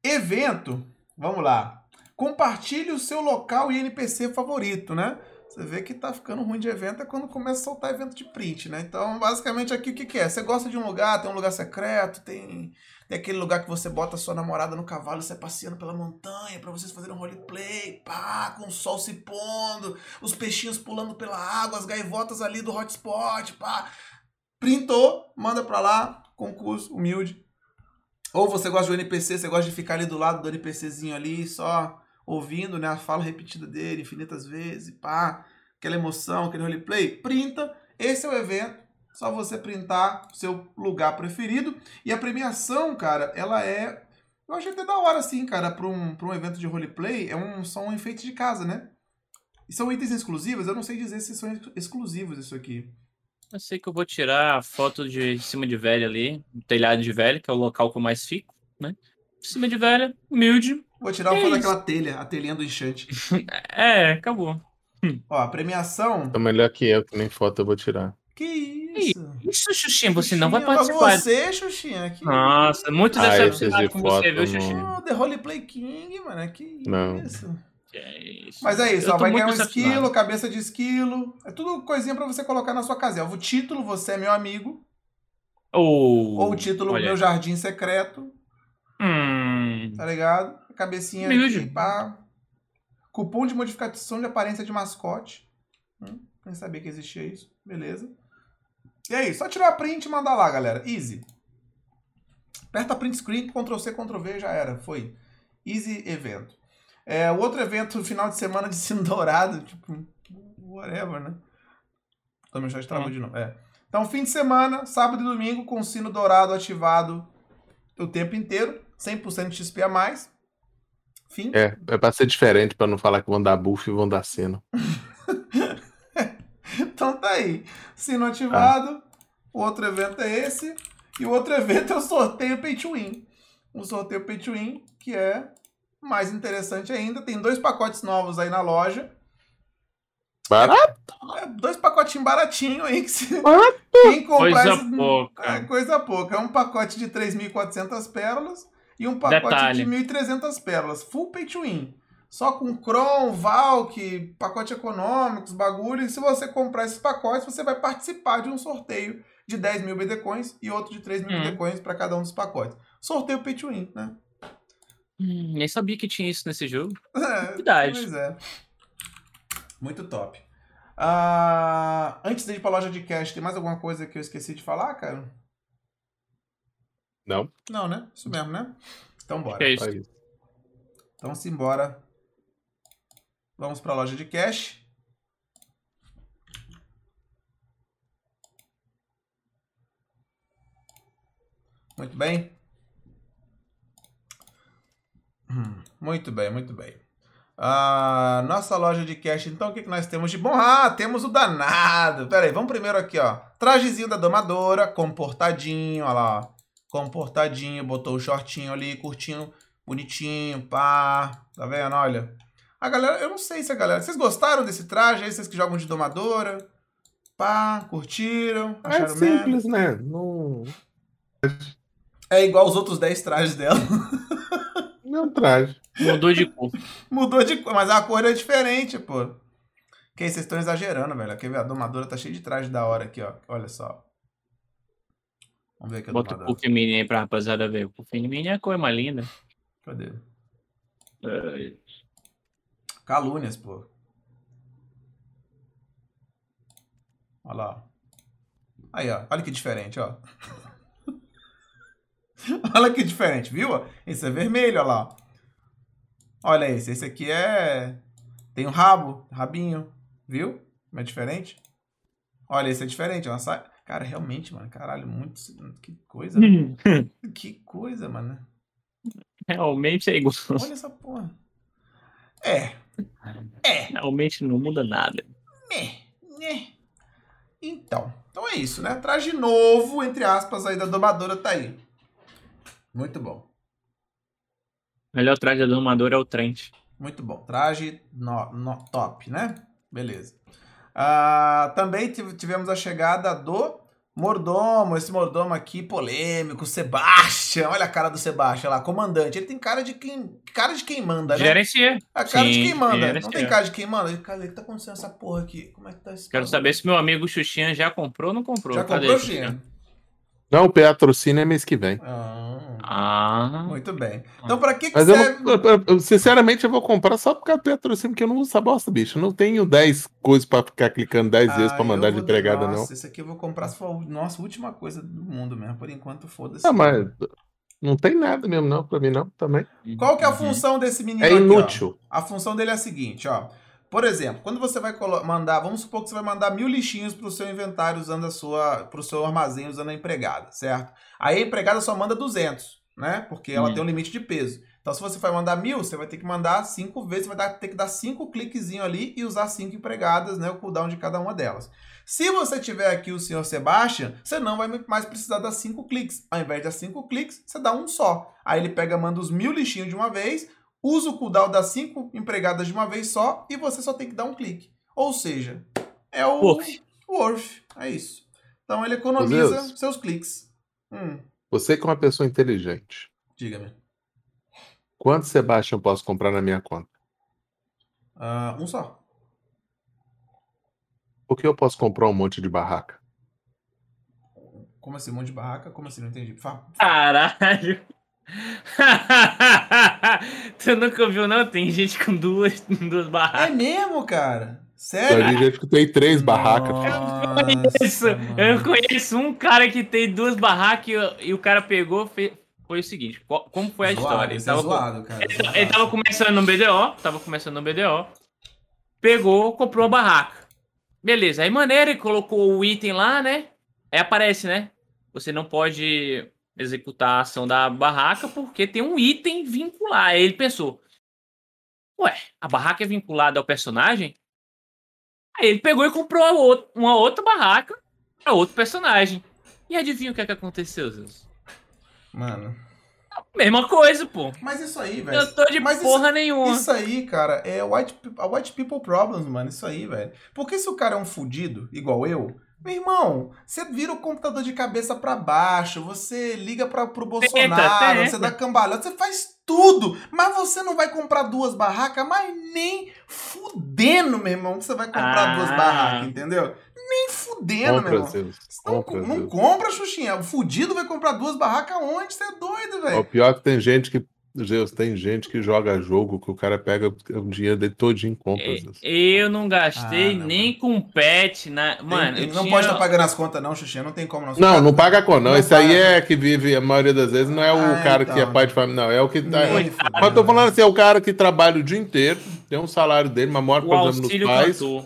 Evento, vamos lá. Compartilhe o seu local e NPC favorito, né? Você vê que tá ficando ruim de evento é quando começa a soltar evento de print, né? Então, basicamente aqui o que, que é? Você gosta de um lugar, tem um lugar secreto, tem, tem aquele lugar que você bota sua namorada no cavalo, você passeando pela montanha para vocês fazerem um roleplay, pá, com o sol se pondo, os peixinhos pulando pela água, as gaivotas ali do hotspot, pá. Printou, manda pra lá, concurso humilde. Ou você gosta do NPC, você gosta de ficar ali do lado do NPCzinho ali, só ouvindo né, a fala repetida dele infinitas vezes, pá, aquela emoção, aquele roleplay, printa. Esse é o evento. Só você printar seu lugar preferido. E a premiação, cara, ela é. Eu achei até da hora, assim, cara, para um, pra um evento de roleplay. É um, são enfeites de casa, né? E são itens exclusivos? Eu não sei dizer se são exclusivos isso aqui. Eu sei que eu vou tirar a foto de cima de velha ali, telhado de velha, que é o local que eu mais fico, né? Cima de velha, humilde, Vou tirar uma foto daquela telha, a telhinha do enchante. é, acabou. Ó, a premiação. Tá melhor que eu, que nem foto eu vou tirar. Que isso? Isso, Xuxinha, você não vai participar. Você, Xuxinha. Que Nossa, muito Ah, decepcionado com você, foto viu, Xuxinha? Oh, The Roleplay King, mano. Que Não. isso? Que é isso. Mas é isso, ó, vai ganhar um esquilo, cabeça de esquilo. É tudo coisinha pra você colocar na sua casinha. O título, você é meu amigo. Ou, Ou o título, olha. meu jardim secreto. Hum, Tá ligado? A cabecinha Humilde. aqui, pá. Cupom de modificação de aparência de mascote. Hum, nem sabia que existia isso. Beleza. E aí, só tirar a print e mandar lá, galera. Easy. Aperta print screen, Ctrl C, Ctrl V, já era. Foi. Easy evento. É, o outro evento, final de semana de sino dourado, tipo, whatever, né? Também já Hum. de novo. É. Então, fim de semana, sábado e domingo, com sino dourado ativado o tempo inteiro. 100% de XP a mais. Fim. É, é pra ser diferente, pra não falar que vão dar buff e vão dar sino. Então tá aí. Sino ativado. O outro evento é esse. E o outro evento é o sorteio Pay to Win. Um sorteio Pay to Win que é mais interessante ainda. Tem dois pacotes novos aí na loja. Barato? É, dois pacotinhos baratinhos aí que se... Barato. quem comprar Coisa esse- pouca. É coisa pouca. É um pacote de 3.400 pérolas e um pacote Detalhe. de 1.300 pérolas. Full Pay to Win. Só com Cron, Valk, pacote econômicos, bagulho. E se você comprar esses pacotes, você vai participar de um sorteio de 10 mil BDcoins e outro de 3 mil Hum. BDcoins para cada um dos pacotes. Sorteio Pay to Win, né? hum, nem sabia que tinha isso nesse jogo. É, Verdade. Pois é. Muito top. Ah, antes de ir pra loja de cash, tem mais alguma coisa que eu esqueci de falar, cara? Não, Não, né? Isso mesmo, né? Então bora. Que é isso. isso. Então simbora. Vamos pra loja de cash. Muito bem. Muito bem, muito bem. Ah, nossa loja de cash, então o que, que nós temos de bom? Ah, temos o danado. Pera aí, vamos primeiro aqui, ó. Trajezinho da domadora, comportadinho, olha lá, ó. Comportadinho, botou o shortinho ali, curtinho, bonitinho, pá. Tá vendo? Olha. A galera, eu não sei se a galera. Vocês gostaram desse traje aí? Vocês que jogam de domadora? Pá, curtiram? É Acharam simples, né? Não, É igual os outros 10 trajes dela. não traje. Mudou de cor. Mudou de cor, mas a cor é diferente, pô. Que aí, vocês estão exagerando, velho. Quer ver? A domadora tá cheia de traje da hora aqui, ó. Olha só. Vamos ver aqui Bota o. Puff Mini aí pra rapaziada ver. O Puff Mini é a cor mais linda. Cadê? É, Calúnias, pô. Olha lá. Aí, ó. Olha que diferente, ó. olha que diferente, viu? Esse é vermelho, olha lá. Olha esse. Esse aqui é... Tem um rabo, rabinho. Viu? Como é diferente? Olha, esse é diferente. Ó. Sa- Cara, realmente, mano. Caralho, muito... Que coisa. né? Que coisa, mano. Realmente é igual. Olha essa porra. É. É. Realmente não muda nada. Né, né. Então, então é isso, né? Traje novo, entre aspas, aí da domadora tá aí. Muito bom, Melhor traje da domadora é o Trent. muito bom. Traje no, no- top, né? Beleza. Ah, também tive- tivemos a chegada do mordomo, esse mordomo aqui polêmico, Sebastian. Olha a cara do Sebastian lá, comandante. Ele tem cara de quem, cara de quem manda, né? Gerencia. A cara de Sim, quem manda. gerencia. Não tem cara de quem manda? Ele, Cara, o que tá acontecendo essa porra aqui? Como é que tá esse Quero saber se meu amigo Xuxinha já comprou ou não comprou. Já Cadê comprou, Xuxinha? Xinha? Não, o patrocínio é mês que vem. Ah, Ah. muito bem. Então, pra que, que Mas eu, serve? não- eu- eu- sinceramente, eu vou comprar só por causa do patrocínio, porque eu não uso essa bosta, bicho. Eu não tenho 10 coisas pra ficar clicando 10 vezes Ah, pra mandar eu de empregada, não. Nossa, esse aqui eu vou comprar se for a nossa última coisa do mundo mesmo. Por enquanto, foda-se. Ah, mas não tem nada mesmo, não, pra mim, não, também. Qual que é a função desse menino É aqui, ó? inútil. A função dele é a seguinte, ó. Por exemplo, quando você vai mandar, vamos supor que você vai mandar mil lixinhos pro seu inventário usando a sua, pro seu armazém usando a empregada, certo? Aí a empregada só manda 200, né? Porque ela Hum. tem um limite de peso. Então, se você vai mandar mil, você vai ter que mandar cinco vezes, você vai ter que dar cinco cliquezinhos ali e usar cinco empregadas, né? O cooldown de cada uma delas. Se você tiver aqui o senhor Sebastian, você não vai mais precisar dar cinco cliques. Ao invés de dar cinco cliques, você dá um só. Aí ele pega, manda os mil lixinhos de uma vez, usa o cooldown das cinco empregadas de uma vez só e você só tem que dar um clique. Ou seja, é o Worth. Worth. É isso. Então ele economiza seus cliques. Hum, Você que é uma pessoa inteligente. diga-me. Quanto Sebastião eu posso comprar na minha conta? Ah, um só. Por que eu posso comprar um monte de barraca? Como assim, um monte de barraca? Como assim? Não entendi. Fa- Caralho. tu nunca viu, não? Tem gente com duas, duas É barracas. mesmo, cara? Eu Sério? gente que tem três barracas. Nossa, eu mano. conheço um cara que tem duas barracas e, o- e o cara pegou. fe- Foi o seguinte: qual- como foi a Zoado, história? Ele é tava, com- zoado, cara. ele, ele tava começando no BDO, tava começando no BDO, pegou, comprou uma barraca. Beleza, aí maneira, ele colocou o item lá, né? Aí aparece, né? Você não pode executar a ação da barraca porque tem um item vincular. Aí ele pensou: Ué, a barraca é vinculada ao personagem? Aí ele pegou e comprou uma outra barraca para outro personagem. E adivinha o que, é que aconteceu, Zeus? Mano. Mesma coisa, pô. Mas isso aí, velho. Eu tô de Mas isso- porra nenhuma. Isso aí, cara, é white, white people problems, mano. Isso aí, velho. Porque se o cara é um fudido, igual eu, meu irmão, você vira o computador de cabeça pra baixo, você liga pra, pro Bolsonaro, tenta. você dá cambalhota, você faz tudo. Mas você não vai comprar duas barracas, mas nem fudendo, meu irmão, que você vai comprar Ah. duas barracas, entendeu? Nem fudendo, meu Compra, irmão. Zeus. Não, Compra, não compra, Xuxinha. O fudido vai comprar duas barracas onde? Você é doido, O velho. pior é que tem gente que. Zeus, tem gente que joga jogo que o cara pega o dinheiro dele todinho e compra. É. Eu não gastei Ah, não, nem com pet na. Mano, não tinha- pode estar pagando as contas, não, Xuxinha. Não tem como, não. Não, não paga com não. Não Esse aí paga. é que vive, a maioria das vezes, não é o Ah, cara que é então. pai de família, não. É o que tá. Nem Mas tô falando assim, é o cara que trabalha o dia inteiro, tem um salário dele, mas mora, o por exemplo, nos pais, cantor.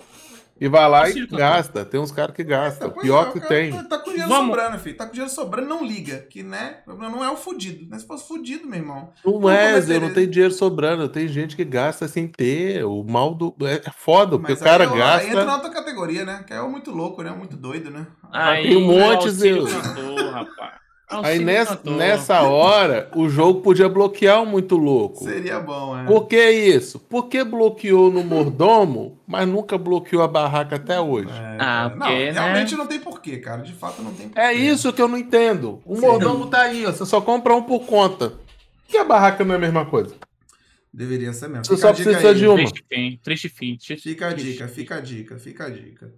e vai lá e cantor. gasta. Tem uns caras que gastam. Pois Pior é, que tem. Tá, tá dinheiro Vamos. sobrando, filho. Tá com dinheiro sobrando, não liga. Que, né? Não é o fudido. Né? Se fosse fudido, meu irmão. Não é, Zé, não tem dinheiro sobrando. Tem gente que gasta sem ter. O mal do. É é foda, porque Mas o cara gasta. entra na outra categoria, né? Que é o muito louco, né? Muito doido, né? Aí, tem um monte, cantor, rapaz. Aí nessa, nessa hora, o jogo podia bloquear o muito louco. Seria bom, é. Por que isso? Porque bloqueou no mordomo, mas nunca bloqueou a barraca até hoje. É, Ah, cara. não, porque, né? realmente não tem porquê, cara. De fato, não tem porquê. É isso que eu não entendo. O Sim. mordomo tá aí, ó. Você só compra um por conta. Por que a barraca não é a mesma coisa? Deveria ser mesmo. Você Fica só precisa aí. de um. Triste fim, triste fim. triste- Fica a dica, fica a dica, fica a dica.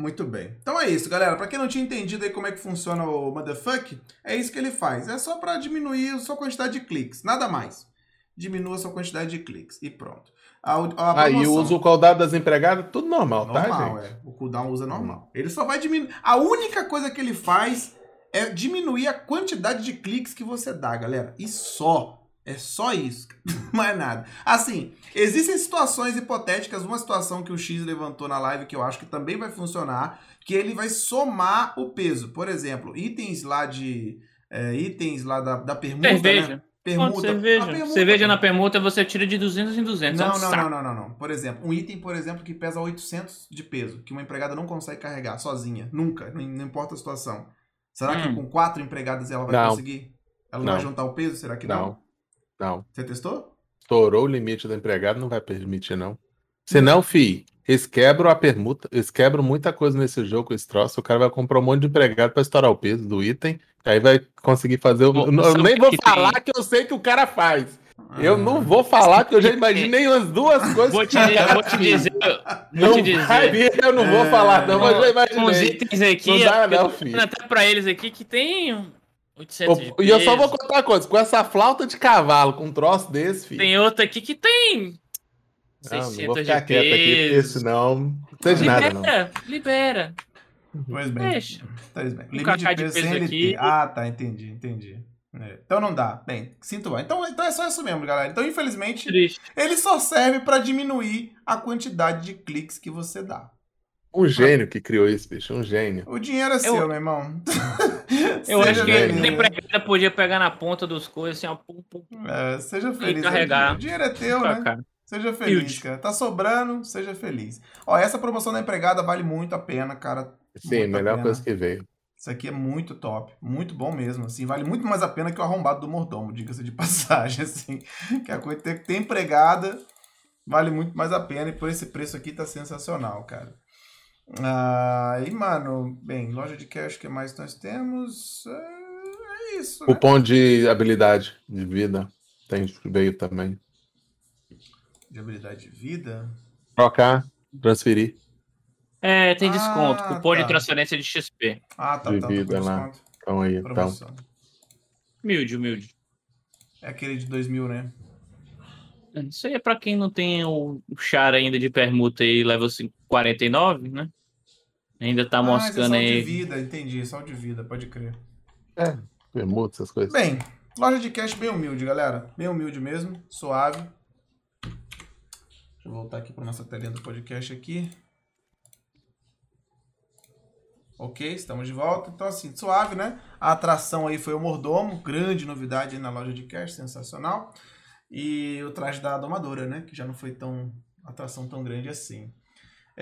Muito bem. Então é isso, galera. Pra quem não tinha entendido aí como é que funciona o Motherfuck, é isso que ele faz. É só pra diminuir a sua quantidade de cliques, nada mais. Diminua a sua quantidade de cliques e pronto. A, a Aí promoção- usa o caudado das empregadas, tudo normal, tá, normal, gente? é. O cooldown usa normal. Ele só vai diminuir. A única coisa que ele faz é diminuir a quantidade de cliques que você dá, galera. E só. É só isso. Mais nada. Assim, existem situações hipotéticas. Uma situação que o X levantou na live que eu acho que também vai funcionar. Que ele vai somar o peso. Por exemplo, itens lá de. é, itens lá da, da permuta. Cerveja. Né? Permuta. cerveja? A permuta, cerveja na pô. permuta você tira de 200 em 200. é um Não, não, não, não, não, não. Por exemplo, um item, por exemplo, que pesa 800 de peso, que uma empregada não consegue carregar sozinha, nunca, não, não importa a situação. Será que Hum. com quatro empregadas ela vai Não. conseguir? Ela não, vai Não. juntar o peso? Será que não? Não. Não. Você testou? Estourou o limite do empregado, não vai permitir, não. Senão, fi, eles quebram a permuta, eles quebram muita coisa nesse jogo com esse troço. O cara vai comprar um monte de empregado pra estourar o peso do item. Aí vai conseguir fazer o. Bom, eu nem vou que falar tem? que eu sei que o cara faz. Eu não vou falar que eu já imaginei as duas coisas Vou que te, o cara vou te faz. dizer. Vou Não te dizer. vai eu não vou É, falar, não, mas eu imaginei. itens aqui, Não dá, eu não, tô até pra eles aqui que tem 800 de E eu só vou peso. contar uma coisa: com essa flauta de cavalo, com um troço desse, filho. Tem outra aqui que tem Não, não 600 vou de ficar quieto aqui, porque peso. senão não sei de nada, não. Libera, libera. Pois bem. Deixa. Pois bem. Limite de de peso peso sem LT. aqui. Ah, tá, entendi, entendi. É, Então não dá. Bem, sinto lá. Então, então é só isso mesmo, galera. Então, infelizmente, Triste. ele só serve pra diminuir a quantidade de cliques que você dá. Um gênio que criou isso, bicho, um gênio. O dinheiro é seu, meu irmão. Eu Seja acho que feliz. nem empregada podia pegar na ponta dos coisas assim, ó. Pum, pum, pum, É, seja feliz. carregar. O dinheiro é teu, né? cá. Seja feliz, cara. Tá sobrando, seja feliz. Ó, essa promoção da empregada vale muito a pena, cara. Sim, Muito melhor coisa que veio. Isso aqui é muito top, muito bom mesmo, assim, vale muito mais a pena que o arrombado do mordomo, diga-se de passagem, assim, que a coisa tem que ter empregada vale muito mais a pena e por esse preço aqui tá sensacional, cara. Ah, e mano, bem, loja de cash, o que mais nós temos? É, é isso, né? Cupom de habilidade de vida tem, veio também. De habilidade de vida. Trocar, transferir. É, tem Ah, desconto. Cupom tá. de transferência de XP. Ah, tá, De tá, tá, vida lá. Então aí, então. Promoção. Humilde, humilde. É aquele de 2000, né? Isso aí é pra quem não tem o char ainda de permuta aí, level 5 49, né? Ainda tá ah, é moscando de aí. vida, entendi, só de vida, pode crer. É, permuta, essas coisas. Bem, loja de cash bem humilde, galera. Bem humilde mesmo, suave. Deixa eu voltar aqui para nossa telinha do podcast aqui. Ok, estamos de volta. Então, assim, suave, né? A atração aí foi o mordomo, grande novidade aí na loja de cash, sensacional. E o traje da domadora, né? Que já não foi tão atração tão grande assim.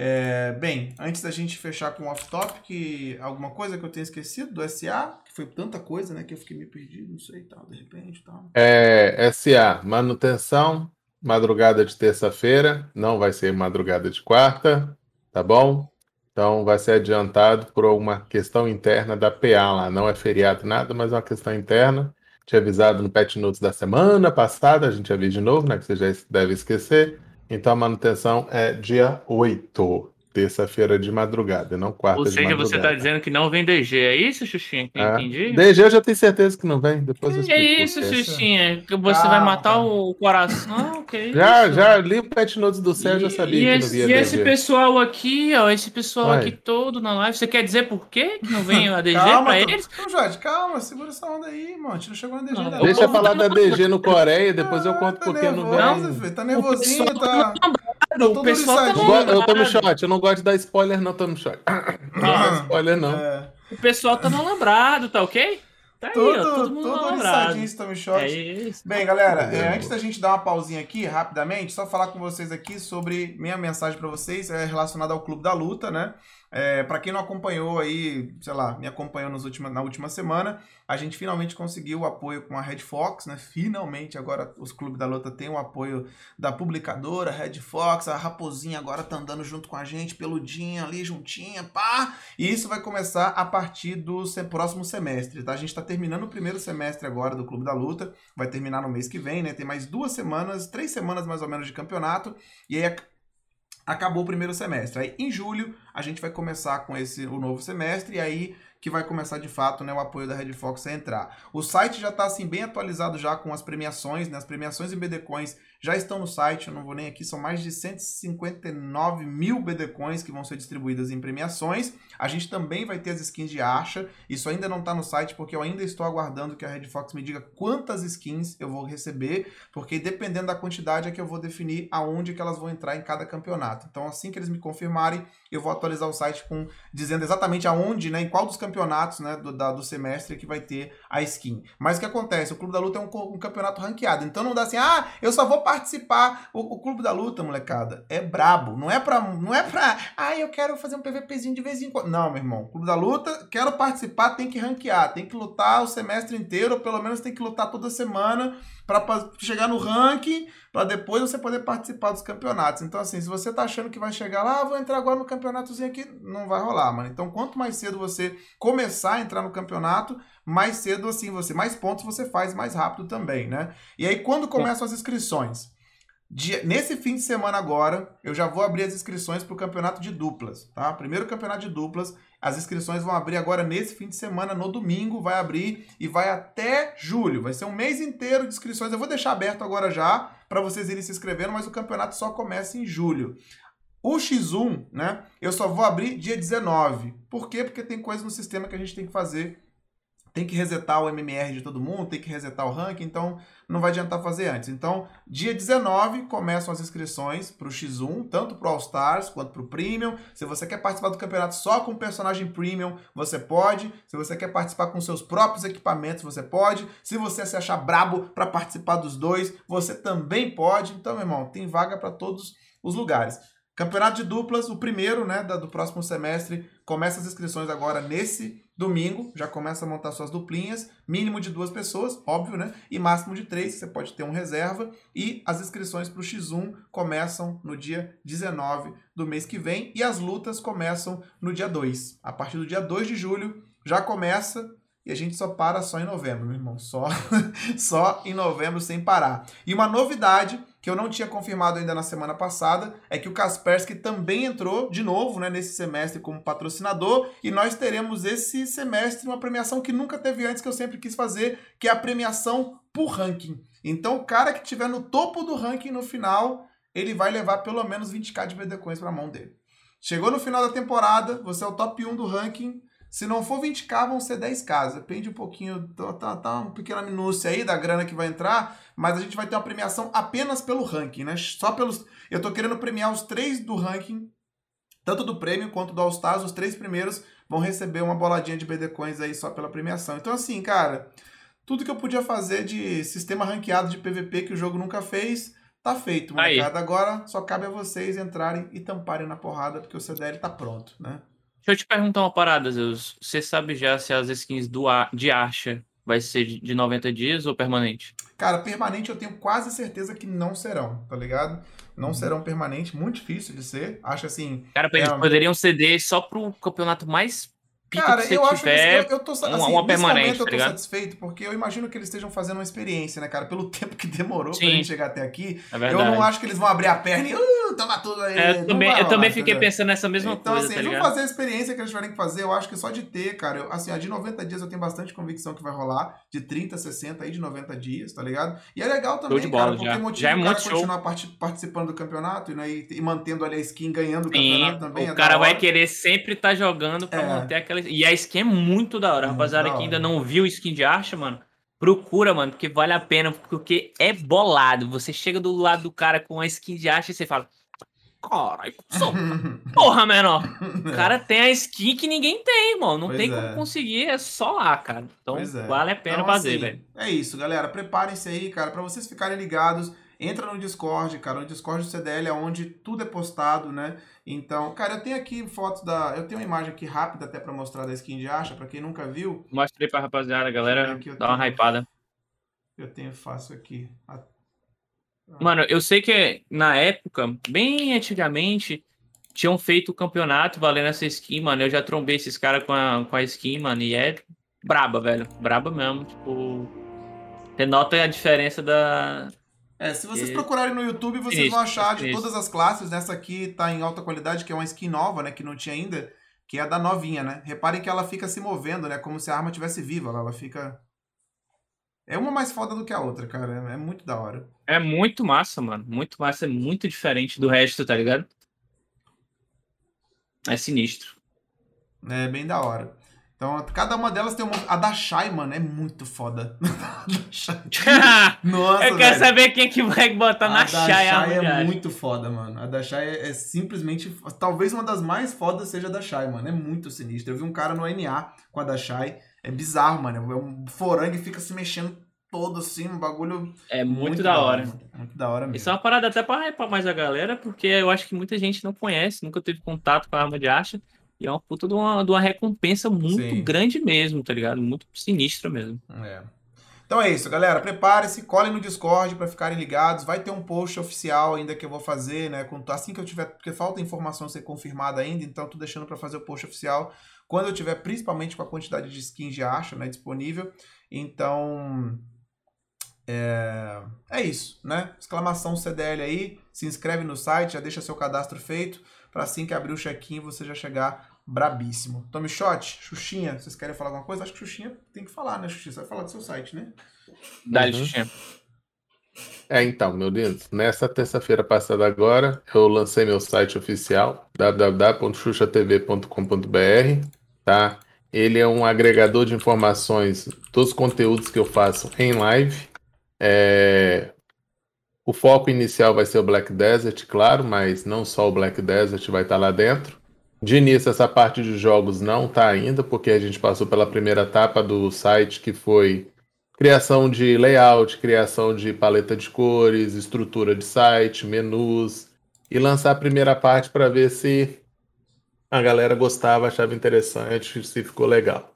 É, bem, antes da gente fechar com off-topic, alguma coisa que eu tenha esquecido do SA, que foi tanta coisa, né? Que eu fiquei meio perdido, não sei, tal, de repente, tal. É, SA, manutenção, madrugada de terça-feira, não vai ser madrugada de quarta, tá bom? Então vai ser adiantado por uma questão interna da PA lá, não é feriado nada, mas é uma questão interna. Tinha avisado no Pet Notes da semana passada, a gente avisa de novo, né? Que você já deve esquecer. Então a manutenção é dia 8, terça-feira de madrugada, não quarta Ou seja, você tá madrugada. dizendo que não vem DG. É isso, Xuxinha? Que eu É. entendi? DG eu já tenho certeza que não vem, depois eu Que explico por isso. Xuxinha? Que você vai Calma, matar o coração? Que Já, isso? já li o Pet Notes do céu, já E- sabia e que não esse, via e esse DG. pessoal aqui, ó, esse pessoal Vai. aqui todo na live, você quer dizer por quê que não vem a DG calma, pra então- eles? Então, Jorge, calma, segura essa onda aí, mano. A gente não chegou na DG Não, eu Deixa eu falar tá da DG no Coreia, depois eu Ah, conto tá por que não nervoso, vem. Tá nervosinho, pessoal tá. O pessoal tá Eu, eu tomo shot, eu não gosto de dar spoiler, não tomo shot. Não gosto de dar spoiler, não. É, O pessoal tá no lambrado, tá ok? Tá aí, ó, todo todo mundo liçadinho esse Tommy Shot. É isso. Bem, galera, é, antes da gente dar uma pausinha aqui, rapidamente, só falar com vocês aqui sobre minha mensagem pra vocês é relacionada ao Clube da Luta, né? É, para quem não acompanhou aí, sei lá, me acompanhou na última semana, a gente finalmente conseguiu o apoio com a Red Fox, né? Finalmente agora os Clubes da Luta têm o apoio da publicadora Red Fox, a Raposinha agora tá andando junto com a gente, peludinha ali, juntinha, pá! E isso vai começar a partir do próximo semestre, tá? A gente tá terminando o primeiro semestre agora do Clube da Luta, vai terminar no mês que vem, né? Tem mais duas semanas, três semanas mais ou menos de campeonato, e aí acabou o primeiro semestre. Aí em julho a gente vai começar com esse o novo semestre, e aí que vai começar de fato né, o apoio da Red Fox a entrar. O site já está assim bem atualizado já com as premiações, né? As premiações em BD Coins já estão no site, eu não vou nem aqui, são mais de 159 mil BD Coins que vão ser distribuídas em premiações. A gente também vai ter as skins de Acha, isso ainda não está no site porque eu ainda estou aguardando que a Red Fox me diga quantas skins eu vou receber, porque dependendo da quantidade é que eu vou definir aonde que elas vão entrar em cada campeonato. Então assim que eles me confirmarem, eu vou atualizar o site com dizendo exatamente aonde, né, em qual dos campeonatos, né, do, da- do semestre que vai ter a skin. Mas o que acontece? O Clube da Luta é um, um campeonato ranqueado, então não dá assim, ah, eu só vou participar. O, o Clube da Luta, molecada, é brabo, não é pra, não é pra, ah, eu quero fazer um PVPzinho de vez em quando. Não, meu irmão, Clube da Luta, quero participar, tem que ranquear, tem que lutar o semestre inteiro, ou pelo menos tem que lutar toda semana para chegar no ranking, para depois você poder participar dos campeonatos. Então, assim, se você tá achando que vai chegar lá, ah, vou entrar agora no campeonatozinho aqui, não vai rolar, mano. Então, quanto mais cedo você começar a entrar no campeonato, mais cedo, assim, você, mais pontos você faz mais rápido também, né? E aí, quando começam as inscrições? Dia, nesse fim de semana agora, eu já vou abrir as inscrições para o campeonato de duplas, tá? Primeiro campeonato de duplas, as inscrições vão abrir agora nesse fim de semana, no domingo, vai abrir e vai até julho. Vai ser um mês inteiro de inscrições. Eu vou deixar aberto agora já para vocês irem se inscrevendo, mas o campeonato só começa em julho. O X1, né? Eu só vou abrir dia 19. Por quê? Porque tem coisa no sistema que a gente tem que fazer tem que resetar o MMR de todo mundo, tem que resetar o ranking, então não vai adiantar fazer antes. Então, dia 19 começam as inscrições para o X1, tanto para o All Stars quanto para o Premium. Se você quer participar do campeonato só com personagem Premium, você pode. Se você quer participar com seus próprios equipamentos, você pode. Se você se achar brabo para participar dos dois, você também pode. Então, meu irmão, tem vaga para todos os lugares. Campeonato de duplas, o primeiro, né, do próximo semestre, começa as inscrições agora nesse domingo, já começa a montar suas duplinhas, mínimo de duas pessoas, óbvio, né, e máximo de três, você pode ter um reserva, e as inscrições para o X1 começam no dia 19 do mês que vem, e as lutas começam no dia 2. A partir do dia 2 de julho, já começa e a gente só para só em novembro, meu irmão. Só, só em novembro sem parar. E uma novidade que eu não tinha confirmado ainda na semana passada é que o Kaspersky também entrou de novo né, nesse semestre como patrocinador e nós teremos esse semestre uma premiação que nunca teve antes, que eu sempre quis fazer, que é a premiação por ranking. Então o cara que estiver no topo do ranking no final, ele vai levar pelo menos 20k de BD Coins para a mão dele. Chegou no final da temporada, você é o top 1 do ranking, se não for 20k, vão ser 10k. Depende um pouquinho, tá, tá, tá uma pequena minúcia aí da grana que vai entrar, mas a gente vai ter uma premiação apenas pelo ranking, né? Só pelos. Eu tô querendo premiar os três do ranking, tanto do prêmio quanto do All Stars, os três primeiros vão receber uma boladinha de BD Coins aí só pela premiação. Então, assim, cara, tudo que eu podia fazer de sistema ranqueado de PVP que o jogo nunca fez, tá feito, molecada. Agora só cabe a vocês entrarem e tamparem na porrada, porque o CDL tá pronto, né? Deixa eu te perguntar uma parada, Zeus. Você sabe já se as skins do de Archa vai ser de 90 dias ou permanente? Cara, permanente eu tenho quase certeza que não serão, tá ligado? Não uhum. serão permanente, muito difícil de ser. Acho assim. Cara, eles é... poderiam ceder só pro campeonato mais Cara, eu acho que eu, eu tô assim, uma, permanente, eu tô tá satisfeito, porque eu imagino que eles estejam fazendo uma experiência, né, cara? Pelo tempo que demorou Sim. pra gente chegar até aqui. É eu não acho que eles vão abrir a perna e uh, toma tudo aí. É, eu também, eu também fiquei pensando nessa mesma então, coisa. Então, assim, tá eles vão fazer a experiência que eles tiverem que fazer. Eu acho que só de ter, cara, eu, assim, a de 90 dias eu tenho bastante convicção que vai rolar. De 30, 60 aí, de 90 dias, tá ligado? E é legal também, de bola, cara, porque já. motiva já é o cara continuar participando do campeonato né, e, e, mantendo ali a skin, ganhando o Sim, campeonato também. O é cara vai querer sempre estar tá jogando pra é. manter aquela. E a skin é muito da hora. Rapaziada que ainda não viu skin de Archa, mano, procura, mano, porque vale a pena, porque é bolado. Você chega do lado do cara com a skin de Archa e você fala. Caralho, porra, menor. O cara tem a skin que ninguém tem, irmão. Não pois tem é. como conseguir, é só lá, cara. Então é. vale a pena então, fazer, assim, velho. É isso, galera. Preparem-se aí, cara, para vocês ficarem ligados. Entra no Discord, cara. O Discord do CDL é onde tudo é postado, né? Então, cara, eu tenho aqui fotos da. Eu tenho uma imagem aqui rápida até para mostrar da skin de acha, para quem nunca viu. Mostrei pra rapaziada, galera. Aqui dá tenho... uma hypada. Eu tenho fácil aqui. Mano, eu sei que na época, bem antigamente, tinham feito o campeonato valendo essa skin, mano. Eu já trombei esses caras com a, com a skin, mano, e é braba, velho. Braba mesmo. Tipo. Você nota a diferença da, é, se vocês procurarem no YouTube, vocês isso, vão achar de todas as classes. Nessa aqui tá em alta qualidade, que é uma skin nova, né? Que não tinha ainda, que é a da novinha, né? Reparem que ela fica se movendo, né? Como se a arma tivesse viva. Ela, ela fica. É uma mais foda do que a outra, cara. É muito da hora. É muito massa, mano. Muito massa, é muito diferente do resto, tá ligado? É sinistro. É bem da hora. Então, cada uma delas tem uma. A da Shai, mano, é muito foda. Nossa, Eu quero velho. saber quem que vai botar a na Shai. A Shai é muito foda, mano. A da Shai é, é, simplesmente. Talvez uma das mais fodas seja a da Shai, mano. É muito sinistro. Eu vi um cara no NA com a da Shai. É bizarro, mano. É um forangue fica se mexendo todo assim, um bagulho. É muito, muito da, hora. hora muito da hora mesmo. Isso é uma parada até pra hypar mais a galera, porque eu acho que muita gente não conhece, nunca teve contato com a arma de acha. E é uma puta de uma, de uma recompensa muito Sim. grande mesmo, tá ligado? Muito sinistra mesmo. É. Então é isso, galera. Prepare-se, colhem no Discord para ficarem ligados. Vai ter um post oficial ainda que eu vou fazer, né? Assim que eu tiver, porque falta informação ser confirmada ainda, então tô deixando para fazer o post oficial quando eu tiver, principalmente com a quantidade de skins de acha, né, disponível. Então é, é isso, né? Exclamação CDL aí, se inscreve no site, já deixa seu cadastro feito para assim que abrir o check-in você já chegar brabíssimo. Tome shot, Xuxinha, vocês querem falar alguma coisa? Acho que Xuxinha tem que falar, né, Xuxinha? Você vai falar do seu site, né? Dá, uhum. Xuxinha. É, então, meu Deus, nessa terça-feira passada agora, eu lancei meu site oficial, www.xuxatv.com.br, tá? Ele é um agregador de informações dos conteúdos que eu faço em live. É... O foco inicial vai ser o Black Desert, claro, mas não só o Black Desert vai estar lá dentro. De início, essa parte de jogos não está ainda, porque a gente passou pela primeira etapa do site, que foi criação de layout, criação de paleta de cores, estrutura de site, menus, e lançar a primeira parte para ver se a galera gostava, achava interessante, se ficou legal.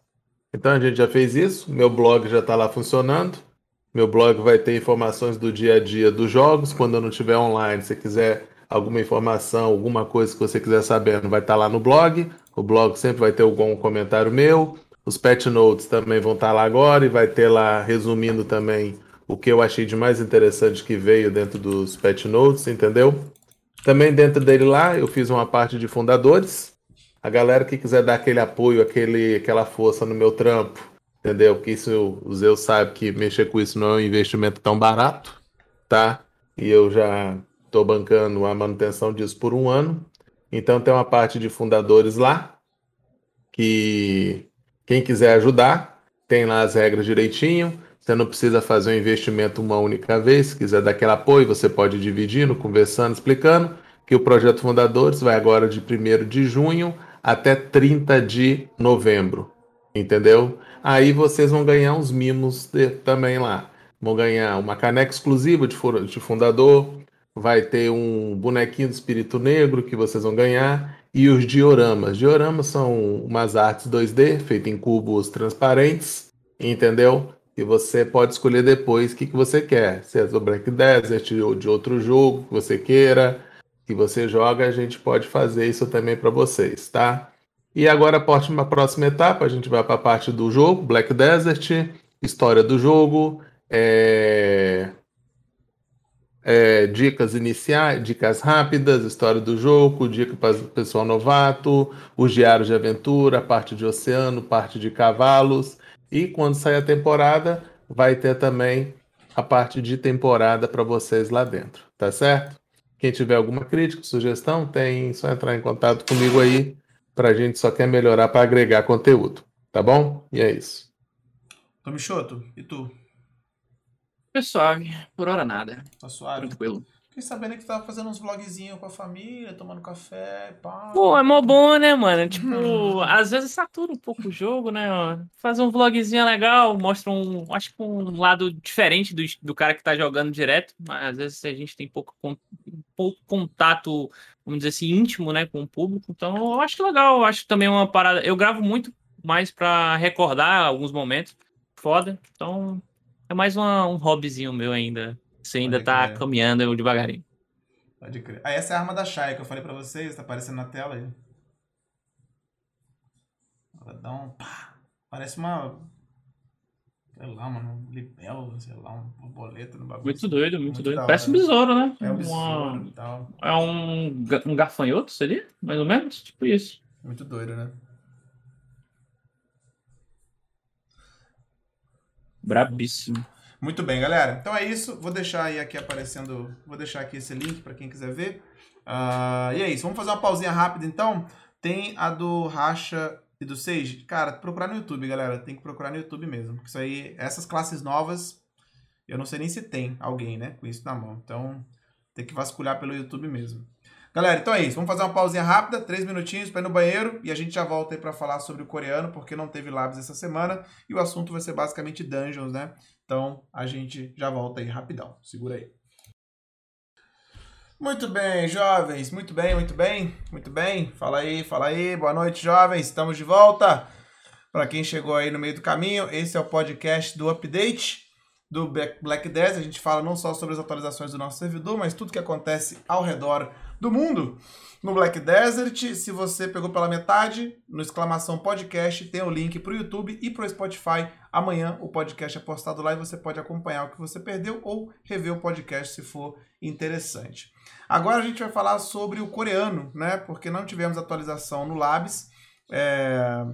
Então a gente já fez isso, meu blog já está lá funcionando. Meu blog vai ter informações do dia a dia dos jogos. Quando eu não estiver online, se quiser alguma informação, alguma coisa que você quiser saber, vai estar tá lá no blog. O blog sempre vai ter algum comentário meu. Os pet notes também vão estar tá lá agora e vai ter lá resumindo também o que eu achei de mais interessante que veio dentro dos pet notes, entendeu? Também dentro dele lá eu fiz uma parte de fundadores. A galera que quiser dar aquele apoio, aquele, aquela força no meu trampo, entendeu? Que isso o Zeus sabe que mexer com isso não é um investimento tão barato, tá? E eu já Estou bancando a manutenção disso por um ano. Então tem uma parte de fundadores lá que quem quiser ajudar tem lá as regras direitinho. Você não precisa fazer um investimento uma única vez. Se quiser dar aquele apoio, você pode dividindo, conversando, explicando que o projeto Fundadores vai agora de 1 de junho até 30 de novembro. Entendeu? Aí vocês vão ganhar uns mimos de, também lá. Vão ganhar uma caneca exclusiva de, de fundador, vai ter um bonequinho do espírito negro que vocês vão ganhar e os dioramas. Dioramas são umas artes 2D feitas em cubos transparentes, entendeu? E você pode escolher depois o que, que você quer, se é do Black Desert ou de outro jogo que você queira, que você joga, a gente pode fazer isso também para vocês, tá? E agora, a próxima etapa, a gente vai para a parte do jogo, Black Desert, história do jogo, é é, dicas iniciais, dicas rápidas, história do jogo, dica para o pessoal novato, os diários de aventura, parte de oceano, parte de cavalos. E quando sair a temporada, vai ter também a parte de temporada para vocês lá dentro, tá certo? Quem tiver alguma crítica, sugestão, tem só entrar em contato comigo aí, para a gente só quer melhorar para agregar conteúdo, tá bom? E é isso. Tomichoto, e tu? Foi suave, por hora nada. Tá suave? Tranquilo. Fiquei sabendo que tu tava fazendo uns vlogzinhos com a família, tomando café, pá. Pô, é mó bom, né, mano? Tipo, hum. às vezes satura um pouco o jogo, né? Fazer um vlogzinho legal, mostra um, acho que um lado diferente do, do cara que tá jogando direto, mas às vezes a gente tem pouco, pouco contato, vamos dizer assim, íntimo, né, com o público. Então, eu acho legal, eu acho também uma parada. Eu gravo muito mais para recordar alguns momentos. Foda. Então, é mais uma, um hobbyzinho meu ainda. Você ainda Pode tá crer. caminhando devagarinho. Pode crer. Ah, essa é a arma da Shai que eu falei pra vocês, tá aparecendo na tela aí. Ela dá um. Pá, parece uma. Sei lá, mano, um libelo, sei lá, um borboleta no bagulho. Muito doido, muito, muito doido. Parece um besouro, né? É um besouro uma... e tal. É um, um gafanhoto, seria? Mais ou menos? Tipo isso. Muito doido, né? Brabíssimo. Muito bem, galera. Então é isso. Vou deixar aí aqui aparecendo. Vou deixar aqui esse link para quem quiser ver. Uh, e é isso. Vamos fazer uma pausinha rápida então. Tem a do Racha e do Sage. Cara, procurar no YouTube, galera. Tem que procurar no YouTube mesmo. Porque isso aí, essas classes novas, eu não sei nem se tem alguém, né, com isso na mão. Então, tem que vasculhar pelo YouTube mesmo. Galera, então é isso. Vamos fazer uma pausinha rápida, três minutinhos para ir no banheiro e a gente já volta aí para falar sobre o coreano, porque não teve labs essa semana e o assunto vai ser basicamente dungeons, né? Então a gente já volta aí rapidão. Segura aí. Muito bem, jovens. Muito bem, muito bem, muito bem. Fala aí, fala aí. Boa noite, jovens. Estamos de volta. Para quem chegou aí no meio do caminho, esse é o podcast do Update. do Black 10. A gente fala não só sobre as atualizações do nosso servidor, mas tudo que acontece ao redor do mundo. No Black Desert, se você pegou pela metade, no exclamação podcast, tem o link para o YouTube e para o Spotify. Amanhã o podcast é postado lá e você pode acompanhar o que você perdeu ou rever o podcast se for interessante. Agora a gente vai falar sobre o coreano, né? Porque não tivemos atualização no Labs. É...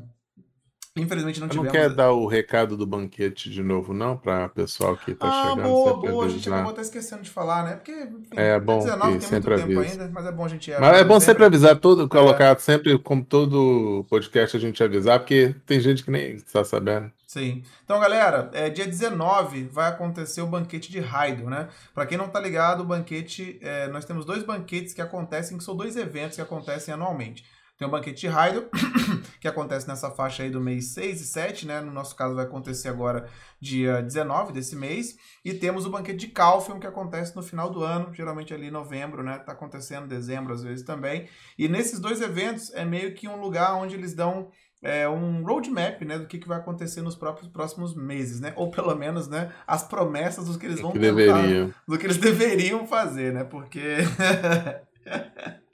Infelizmente não tivemos. Não quer dar o recado do banquete de novo, não, para pessoal que está ah, chegando? Boa, boa, a gente acabou até esquecendo de falar, né? Porque enfim, é bom 19 tem muito tempo ainda, mas é bom a gente. Mas é bom sempre avisar tudo, colocar é. sempre, como todo podcast, a gente avisar, porque tem gente que nem está sabendo. Sim. Então, galera, é, dia 19 vai acontecer o banquete de Raido, né? Para quem não tá ligado, o banquete, é, nós temos dois banquetes que acontecem, que são dois eventos que acontecem anualmente. Tem o banquete de que acontece nessa faixa aí do mês 6 e 7, né? No nosso caso vai acontecer agora dia 19 desse mês. E temos o banquete de Calfium, que acontece no final do ano, geralmente ali em novembro, né? Tá acontecendo em dezembro às vezes também. E nesses dois eventos é meio que um lugar onde eles dão é, um roadmap né, do que, que vai acontecer nos próprios próximos meses, né? Ou pelo menos né, as promessas do que eles vão que tentar, do que eles deveriam fazer, né? Porque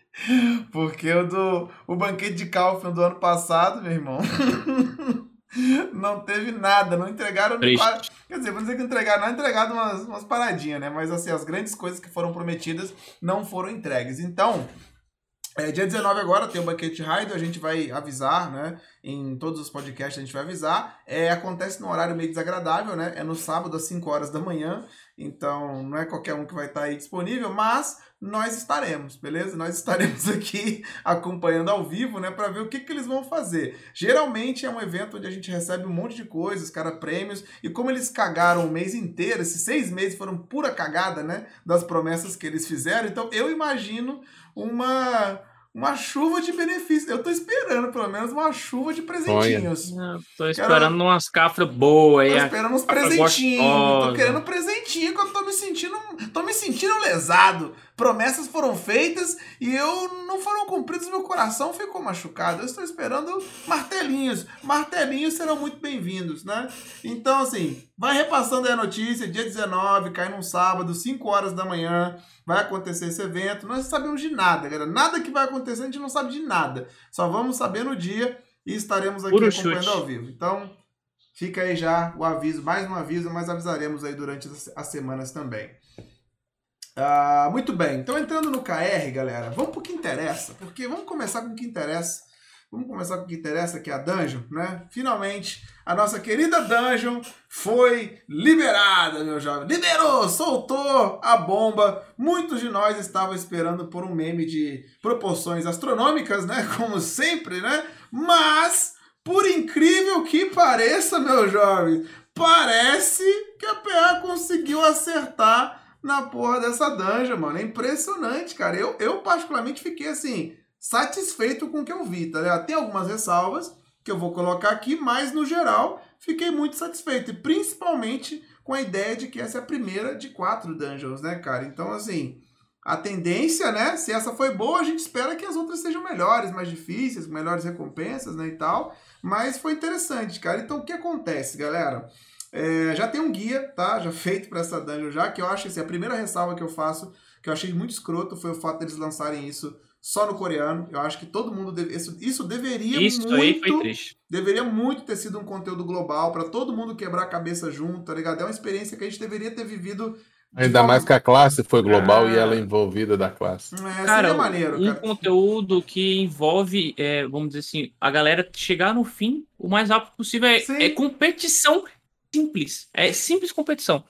Porque o do o banquete de Kaufman do ano passado, meu irmão, não teve nada, não entregaram. Quase, quer dizer, vou dizer que entregaram, não entregaram umas, umas paradinhas, né? Mas assim, as grandes coisas que foram prometidas não foram entregues. Então, é, dia 19 agora tem o Banquete Raid, a gente vai avisar, né? Em todos os podcasts a gente vai avisar. É, acontece num horário meio desagradável, né? É no sábado às 5 horas da manhã. Então não é qualquer um que vai estar aí disponível, mas nós estaremos, beleza? Nós estaremos aqui acompanhando ao vivo, né, para ver o que, que eles vão fazer. Geralmente é um evento onde a gente recebe um monte de coisas, cara, prêmios, e como eles cagaram o mês inteiro, esses seis meses foram pura cagada, né, das promessas que eles fizeram, então eu imagino uma uma chuva de benefícios. Eu tô esperando, pelo menos, uma chuva de presentinhos. Tô esperando Quero... umas cafras boas. Tô esperando uns presentinhos. Tô querendo presentinho que eu tô me sentindo. tô me sentindo lesado promessas foram feitas e eu não foram cumpridas, meu coração ficou machucado. Eu estou esperando martelinhos. Martelinhos serão muito bem-vindos, né? Então, assim, vai repassando aí a notícia, dia 19, cai num sábado, 5 horas da manhã, vai acontecer esse evento. Nós não sabemos de nada, galera. Nada que vai acontecer, a gente não sabe de nada. Só vamos saber no dia e estaremos aqui Puro acompanhando chute. ao vivo. Então, fica aí já o aviso, mais um aviso, mas avisaremos aí durante as semanas também. Ah, muito bem, então entrando no KR, galera, vamos pro que interessa, porque vamos começar com o que interessa. Vamos começar com o que interessa, que é a Dungeon, né? Finalmente, a nossa querida Dungeon foi liberada, meu jovem. Liberou, soltou a bomba. Muitos de nós estavam esperando por um meme de proporções astronômicas, né? Como sempre, né? Mas, por incrível que pareça, meu jovem, parece que a PA conseguiu acertar na porra dessa dungeon, mano. É impressionante, cara. Eu, eu particularmente fiquei assim, satisfeito com o que eu vi, tá ligado? Tem algumas ressalvas que eu vou colocar aqui, mas no geral fiquei muito satisfeito. E principalmente com a ideia de que essa é a primeira de quatro dungeons, né, cara? Então, assim, a tendência, né? Se essa foi boa, a gente espera que as outras sejam melhores, mais difíceis, melhores recompensas, né, e tal. Mas foi interessante, cara. Então, o que acontece, galera? É, já tem um guia, tá? Já feito para essa dungeon já, que eu acho assim, a primeira ressalva que eu faço, que eu achei muito escroto, foi o fato deles lançarem isso só no coreano. Eu acho que todo mundo deve, isso, isso deveria isso muito aí foi triste. deveria muito ter sido um conteúdo global para todo mundo quebrar a cabeça junto, tá ligado? É uma experiência que a gente deveria ter vivido Ainda forma... mais que a classe foi global e ela é envolvida da classe. É, cara, maneiro, um cara. conteúdo que envolve, é, vamos dizer assim, a galera chegar no fim o mais rápido possível é, é competição simples. É simples competição.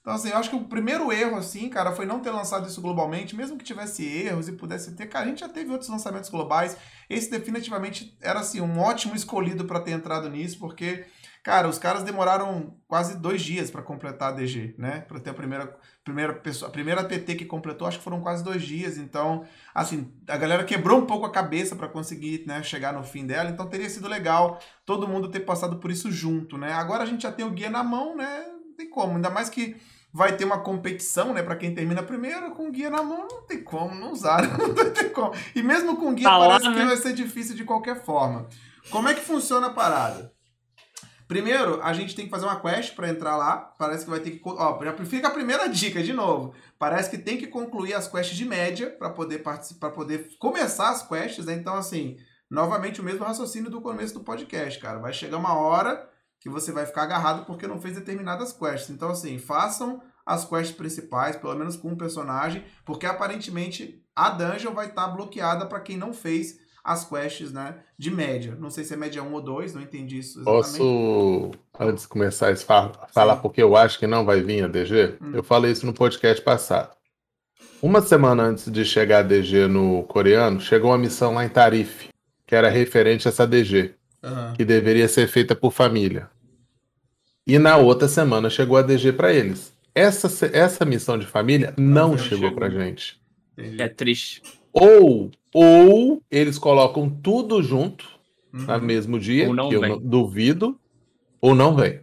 Então, assim, eu acho que o primeiro erro, assim, cara, foi não ter lançado isso globalmente, mesmo que tivesse erros e pudesse ter. Cara, a gente já teve outros lançamentos globais. Esse definitivamente era, assim, um ótimo escolhido para ter entrado nisso, porque Cara, os caras demoraram quase dois dias para completar a DG, né? Para ter a primeira, primeira pessoa, a primeira TT que completou, acho que foram quase dois dias. Então, assim, a galera quebrou um pouco a cabeça para conseguir né, chegar no fim dela. Então, teria sido legal todo mundo ter passado por isso junto, né? Agora a gente já tem o guia na mão, né? Não tem como. Ainda mais que vai ter uma competição, né? Para quem termina primeiro, com o guia na mão, não tem como não usar, não tem como. E mesmo com o guia, tá parece lá, né? que vai ser difícil de qualquer forma. Como é que funciona a parada? Primeiro, a gente tem que fazer uma quest para entrar lá. Parece que vai ter que. Ó, já fica a primeira dica de novo. Parece que tem que concluir as quests de média para poder participar, poder começar as quests, né? Então, assim, novamente o mesmo raciocínio do começo do podcast, cara. Vai chegar uma hora que você vai ficar agarrado porque não fez determinadas quests. Então, assim, façam as quests principais, pelo menos com um personagem, porque aparentemente a dungeon vai estar tá bloqueada para quem não fez as quests, né, de média. Não sei se é média 1 ou 2, não entendi isso exatamente. Posso, antes de começar a falar Sim. porque eu acho que não vai vir a DG? Hum. Eu falei isso no podcast passado. Uma semana antes de chegar a DG no coreano, chegou uma missão lá em Tarif, que era referente a essa DG, uhum. que deveria ser feita por família. E na outra semana chegou a DG para eles. Essa, essa missão de família não, não chegou, chegou pra gente. É triste. Ou, ou eles colocam tudo junto uhum. no mesmo dia, que eu não, duvido, ou não vem.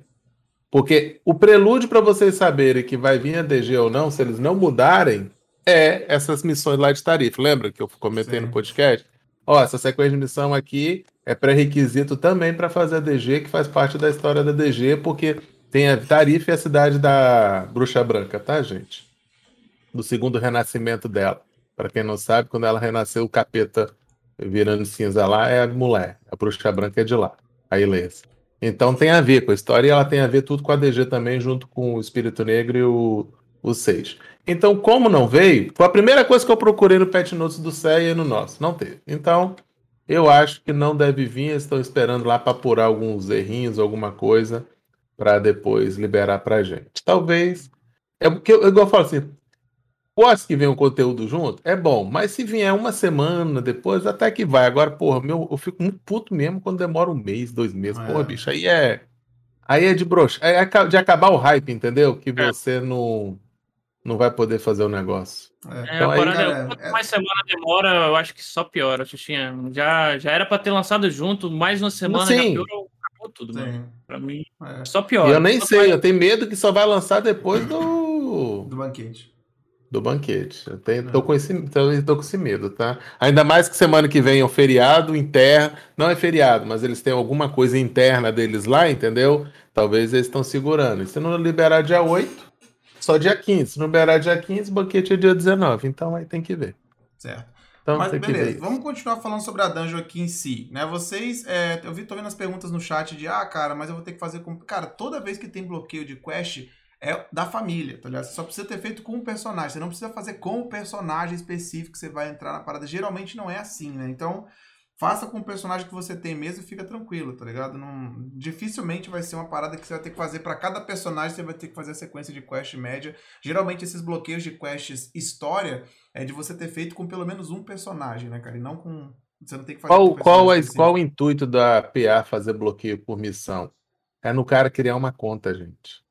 Porque o prelúdio para vocês saberem que vai vir a DG ou não, se eles não mudarem, é essas missões lá de tarifa. Lembra que eu comentei Sim. no podcast? Ó, essa sequência de missão aqui é pré-requisito também para fazer a DG, que faz parte da história da DG, porque tem a tarifa e a cidade da Bruxa Branca, tá, gente? Do segundo renascimento dela. Para quem não sabe, quando ela renasceu, o capeta virando cinza lá é a mulher. A Bruxa Branca é de lá, a Ilesa. Então tem a ver com a história e ela tem a ver tudo com a DG também, junto com o Espírito Negro e o, o 6. Então, como não veio, foi a primeira coisa que eu procurei no Pet Notes do CEA e no nosso. Não teve. Então, eu acho que não deve vir. Estão esperando lá para apurar alguns errinhos, alguma coisa, para depois liberar para gente. Talvez. É porque, igual eu falo assim, Gosto que venha um conteúdo junto? É bom, mas se vier uma semana depois, até que vai. Agora, porra, meu, eu fico muito puto mesmo quando demora um mês, dois meses. É. Porra, bicho, aí é. Aí é de broxa. É de acabar o hype, entendeu? Que é. você não não vai poder fazer o negócio. É, então, aí, é, quanto é mais semana demora, eu acho que só piora, Xuxinha. Já, já era para ter lançado junto, mais uma semana Sim. já piorou, acabou tudo, mano. Pra mim, é. só piora. eu nem sei, eu tenho medo que só vai lançar depois do... Do banquete. Do banquete. Eu tenho, tô, com esse, tô, tô com esse medo, tá? Ainda mais que semana que vem é um feriado interno. Não é feriado, mas eles têm alguma coisa interna deles lá, entendeu? Talvez eles estão segurando. E se não liberar dia 8, só dia 15. Se não liberar dia 15, banquete é dia 19. Então aí tem que ver. Certo. Então, Mas beleza, vamos continuar falando sobre a dungeon aqui em si, né? Vocês, é, eu vi, tô vendo as perguntas no chat de, ah, cara, mas eu vou ter que fazer com... Cara, toda vez que tem bloqueio de quest, é da família, tá ligado? Você só precisa ter feito com um personagem, você não precisa fazer com o personagem específico que você vai entrar na parada. Geralmente não é assim, né? Então, faça com o personagem que você tem mesmo e fica tranquilo, tá ligado? Não, dificilmente vai ser uma parada que você vai ter que fazer para cada personagem, você vai ter que fazer a sequência de quest média. Geralmente esses bloqueios de quests história é de você ter feito com pelo menos um personagem, né, cara? E não com você não tem que fazer Qual qual, é, qual o intuito da PA fazer bloqueio por missão? É no cara criar uma conta, gente.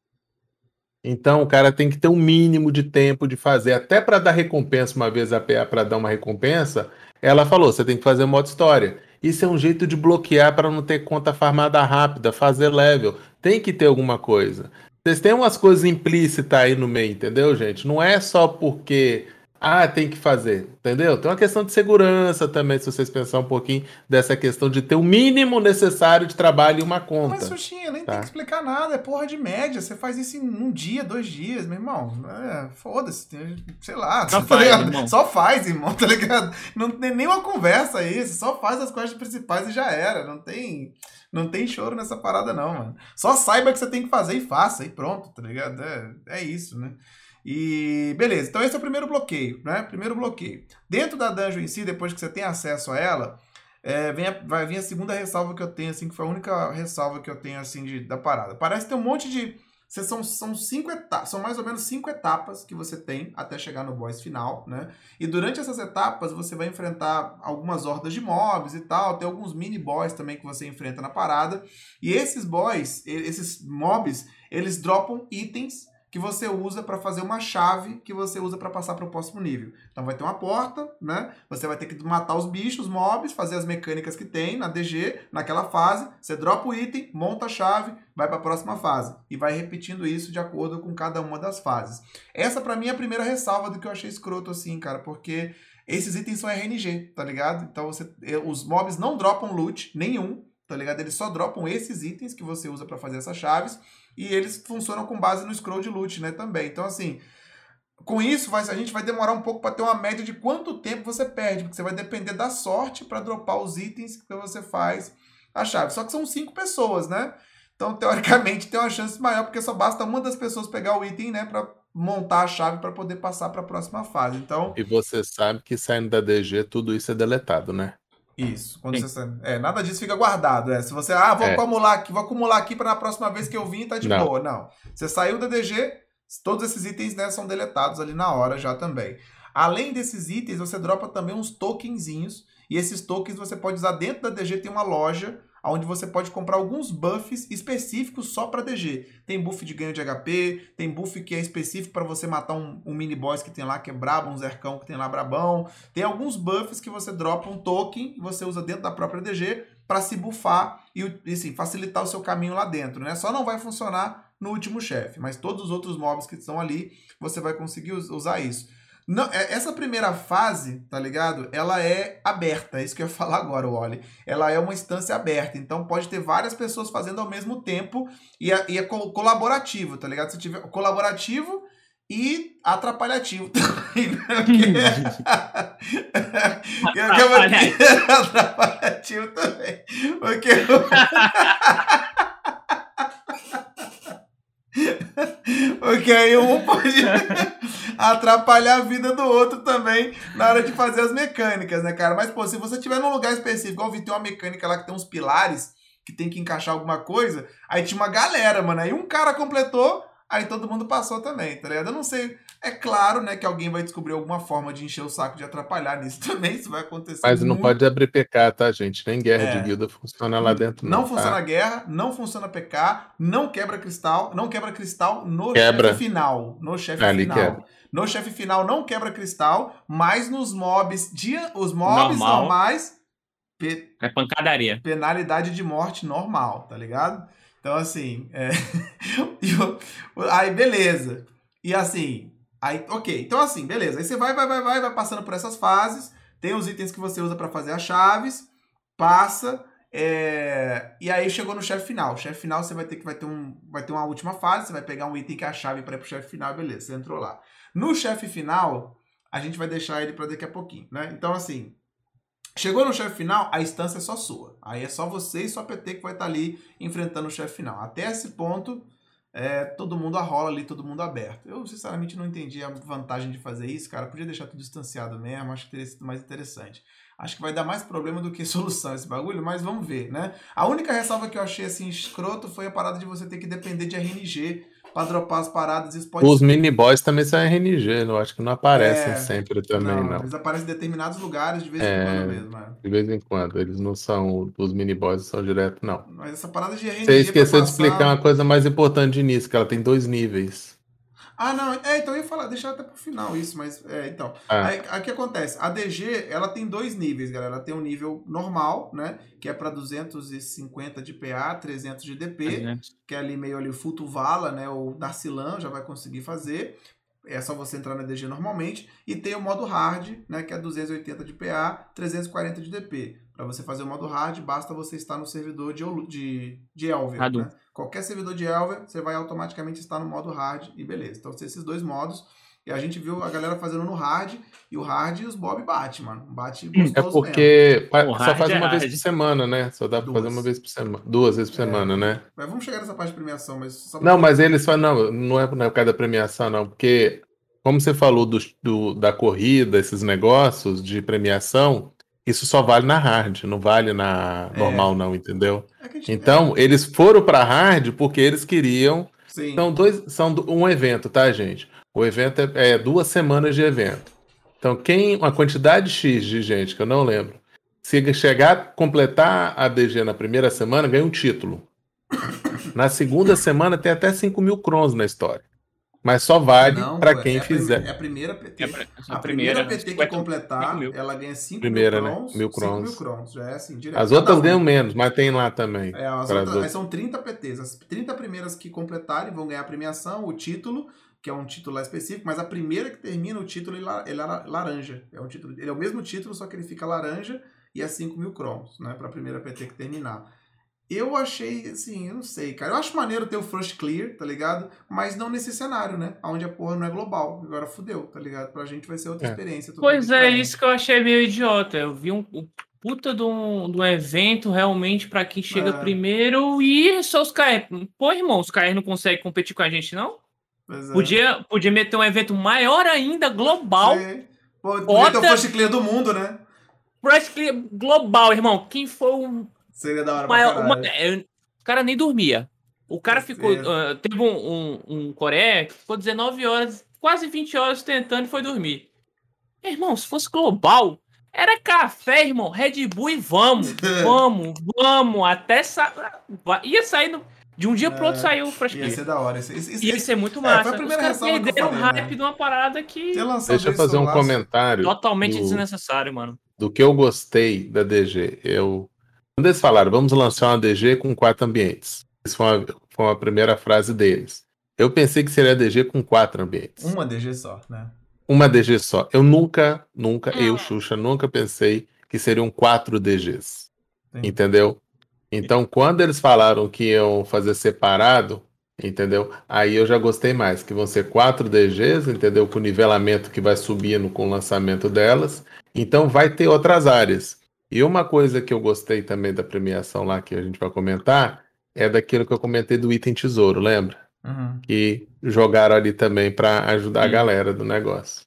Então o cara tem que ter um mínimo de tempo de fazer, até para dar recompensa uma vez a PA para dar uma recompensa, ela falou: você tem que fazer modo história. Isso é um jeito de bloquear para não ter conta farmada rápida, fazer level. Tem que ter alguma coisa. Vocês têm umas coisas implícitas aí no meio, entendeu, gente? Não é só porque ah, tem que fazer, entendeu? Tem uma questão de segurança também, se vocês pensar um pouquinho dessa questão de ter o mínimo necessário de trabalho em uma conta. Mas, Xuxinha, nem tá? tem que explicar nada, é porra de média. Você faz isso em um dia, dois dias, meu irmão. É, Foda-se, sei lá. Só tá faz, irmão. Só faz, irmão, tá ligado? Não tem nenhuma conversa aí, você só faz as quests principais e já era. Não tem. Não tem choro nessa parada, não, mano. Só saiba que você tem que fazer e faça, e pronto, tá ligado? É, é isso, né? E beleza, então esse é o primeiro bloqueio, né? Primeiro bloqueio. Dentro da dungeon em si, depois que você tem acesso a ela, é, vem a, vai vir a segunda ressalva que eu tenho, assim, que foi a única ressalva que eu tenho, assim, de, da parada. Parece ter um monte de... São, são cinco etapas, são mais ou menos cinco etapas que você tem até chegar no boss final, né? E durante essas etapas você vai enfrentar algumas hordas de mobs e tal, tem alguns mini boss também que você enfrenta na parada. E esses boss, esses mobs, eles dropam itens que você usa para fazer uma chave que você usa para passar para o próximo nível. Então vai ter uma porta, né? Você vai ter que matar os bichos, mobs, fazer as mecânicas que tem na DG, naquela fase. Você dropa o item, monta a chave, vai para a próxima fase e vai repetindo isso de acordo com cada uma das fases. Essa para mim é a primeira ressalva do que eu achei escroto assim, cara, porque esses itens são RNG, tá ligado? Então você, os mobs não dropam loot nenhum, tá ligado? Eles só dropam esses itens que você usa para fazer essas chaves e eles funcionam com base no scroll de loot, né, também. Então, assim, com isso, vai, a gente vai demorar um pouco para ter uma média de quanto tempo você perde, porque você vai depender da sorte para dropar os itens que você faz a chave. Só que são cinco pessoas, né? Então, teoricamente, tem uma chance maior, porque só basta uma das pessoas pegar o item, né, para montar a chave para poder passar para a próxima fase. Então, E você sabe que saindo da DG, tudo isso é deletado, né? Isso. Quando Sim. você, é, nada disso fica guardado. É. Se você, ah, vou É. acumular aqui, vou acumular aqui para na próxima vez que eu vim, tá de Não. boa. Não. Você saiu da DG, todos esses itens né, são deletados ali na hora já também. Além desses itens, você dropa também uns tokenzinhos. E esses tokens você pode usar dentro da DG, tem uma loja onde você pode comprar alguns buffs específicos só para DG. Tem buff de ganho de HP, tem buff que é específico para você matar um, um mini boss que tem lá que é brabo, um zercão que tem lá brabão. Tem alguns buffs que você dropa um token você usa dentro da própria DG para se buffar e, assim, facilitar o seu caminho lá dentro, né? Só não vai funcionar no último chefe, mas todos os outros mobs que estão ali, você vai conseguir us- usar isso. Não, é- essa primeira fase, tá ligado? Ela é aberta, é isso que eu ia falar agora, Wally. Ela é uma instância aberta, então pode ter várias pessoas fazendo ao mesmo tempo e é, e é co- colaborativo, tá ligado? Se tiver colaborativo e atrapalhativo também, né? Porque- que- atrapalhativo também. Porque Porque aí um pode atrapalhar a vida do outro também na hora de fazer as mecânicas, né, cara? Mas, pô, se você tiver num lugar específico, igual tem uma mecânica lá que tem uns pilares que tem que encaixar alguma coisa, aí tinha uma galera, mano. Aí um cara completou, aí todo mundo passou também, tá ligado? Eu não sei. É claro, né, que alguém vai descobrir alguma forma de encher o saco de atrapalhar nisso também, isso vai acontecer. Mas não muito. pode abrir PK, tá, gente? Nem guerra É. de guilda funciona lá dentro, Não não. tá? funciona guerra, não funciona PK, não quebra cristal, não quebra cristal no Quebra. chefe final. No chefe Ali final. quebra. No chefe final não quebra cristal, mas nos mobs, de, os mobs Normal. normais, pe- É pancadaria. penalidade de morte normal, tá ligado? Então, assim, é... aí beleza. E assim, aí, ok. Então, assim, beleza. Aí você vai, vai, vai, vai, vai passando por essas fases. Tem os itens que você usa pra fazer as chaves, passa. é, E aí chegou no chefe final. Chefe final você vai ter que vai ter, um, vai ter uma última fase. Você vai pegar um item que é a chave para ir pro chefe final, beleza. Você entrou lá. No chefe final, a gente vai deixar ele para daqui a pouquinho, né? Então, assim, Chegou no chefe final, a instância é só sua. Aí é só você e sua PT que vai estar ali enfrentando o chefe final. Até esse ponto, é, todo mundo arrola ali, todo mundo aberto. Eu, sinceramente, não entendi a vantagem de fazer isso, cara. Podia deixar tudo distanciado mesmo, acho que teria sido mais interessante. Acho que vai dar mais problema do que solução esse bagulho, mas vamos ver, né? A única ressalva que eu achei assim escroto foi a parada de você ter que depender de RNG pra dropar as paradas. Isso pode Os mini boys também são RNG, eu acho que não aparecem É, sempre também, não. Eles aparecem em determinados lugares de vez É. em quando mesmo, mano. De vez em quando. Eles não são. Os mini boys são direto, não. Mas essa parada de RNG Você esqueceu pra de explicar passar- uma coisa mais importante nisso, que ela tem dois níveis. Ah, não. É, então eu ia falar, deixar até pro final isso, mas. É, então. Ah. Aí, aí o que acontece? A DG, ela tem dois níveis, galera. Ela tem um nível normal, né? Que é pra 250 de PA, 300 de DP, que é ali meio ali Futuvala, né? Ou Darcilan já vai conseguir fazer. É só você entrar na DG normalmente. E tem o modo hard, né? Que é 280 de PA, 340 de DP. Para você fazer o modo hard, basta você estar no servidor de, de, de Elver. Né? Qualquer servidor de Elver, você vai automaticamente estar no modo hard e beleza. Então, esses dois modos. E a gente viu a galera fazendo no hard, e o hard e os Bob bate, mano. Bate É gostoso mesmo. porque pa- O só faz é uma vez hard. por semana, né? Só dá pra fazer Duas. uma vez por semana. Duas vezes por É. semana, né? Mas vamos chegar nessa parte de premiação, mas só Não, mas eles falam, não, não é por causa da premiação, não, porque, como você falou do, do- da corrida, esses negócios de premiação, isso só vale na hard, não vale na É. normal, não, entendeu? É que a gente- Então, eles foram pra hard porque eles queriam. Sim. São dois, são um evento, tá, gente? O evento é, é duas semanas de evento. Então, quem, uma quantidade X de gente, que eu não lembro, se chegar a completar a DG na primeira semana, ganha um título. Na segunda semana tem até 5 mil crons na história. Mas só vale pô, quem é a fizer. É a primeira PT. É pra- essa A primeira, primeira, PT que 50 completar, mil. ela ganha 5 Primeira, mil né? crons. Mil 5 crons. mil crons. Já é assim, direto. As outras um. ganham menos, mas tem lá também. É, para outras. são 30 PTs. As 30 primeiras que completarem vão ganhar a premiação, o título, que é um título lá específico, mas a primeira que termina o título, ele, é la- laranja. É um título, ele é o mesmo título, só que ele fica laranja e é 5 mil cromos, né? Pra primeira PT que terminar. Eu achei, assim, eu não sei, cara. Eu acho maneiro ter o Frost Clear, tá ligado? Mas não nesse cenário, né? Onde a porra não é global. Agora fudeu, tá ligado? Pra gente vai ser outra É. experiência. Pois é, isso que eu achei meio idiota. Eu vi um, um puta de um, de um evento realmente pra quem chega É. primeiro e só os KR. Pô, irmão, os KR não conseguem competir com a gente, não? É. Podia, podia meter um evento maior ainda, global. Sim. Pô, podia ter o Frost Clear do mundo, né? Pratically global, irmão. Quem foi o Seria da hora maior. uma- é, o cara nem dormia. O cara ficou. Ah, teve um, um, um Coreia que ficou 19 horas, quase 20 horas tentando e foi dormir. Irmão, se fosse global, era café, irmão. Red Bull e vamos. vamos, vamos. Até sa... ia sair no- de um dia pro outro É, saiu o Fresh Ia ser da hora. Esse, esse, Ia ser muito É, foi a massa. Os primeira caras perderam o falei, hype né? de uma parada que Deixa eu fazer um laço- comentário totalmente do- desnecessário, mano. do que eu gostei da DG. Eu, quando eles falaram, vamos lançar uma DG com quatro ambientes. Isso foi uma, foi uma primeira frase deles. Eu pensei que seria a DG com quatro ambientes. Uma DG só, né? Uma DG só. Eu nunca, nunca, Hum. eu, Xuxa, nunca pensei que seriam quatro DGs. Sim. Entendeu? Então, quando eles falaram que iam fazer separado, entendeu? Aí eu já gostei mais, que vão ser quatro DGs, entendeu? Com o nivelamento que vai subindo com o lançamento delas. Então, vai ter outras áreas. E uma coisa que eu gostei também da premiação lá, que a gente vai comentar, é daquilo que eu comentei do item tesouro, lembra? Uhum. Que jogaram ali também para ajudar a Sim. galera do negócio.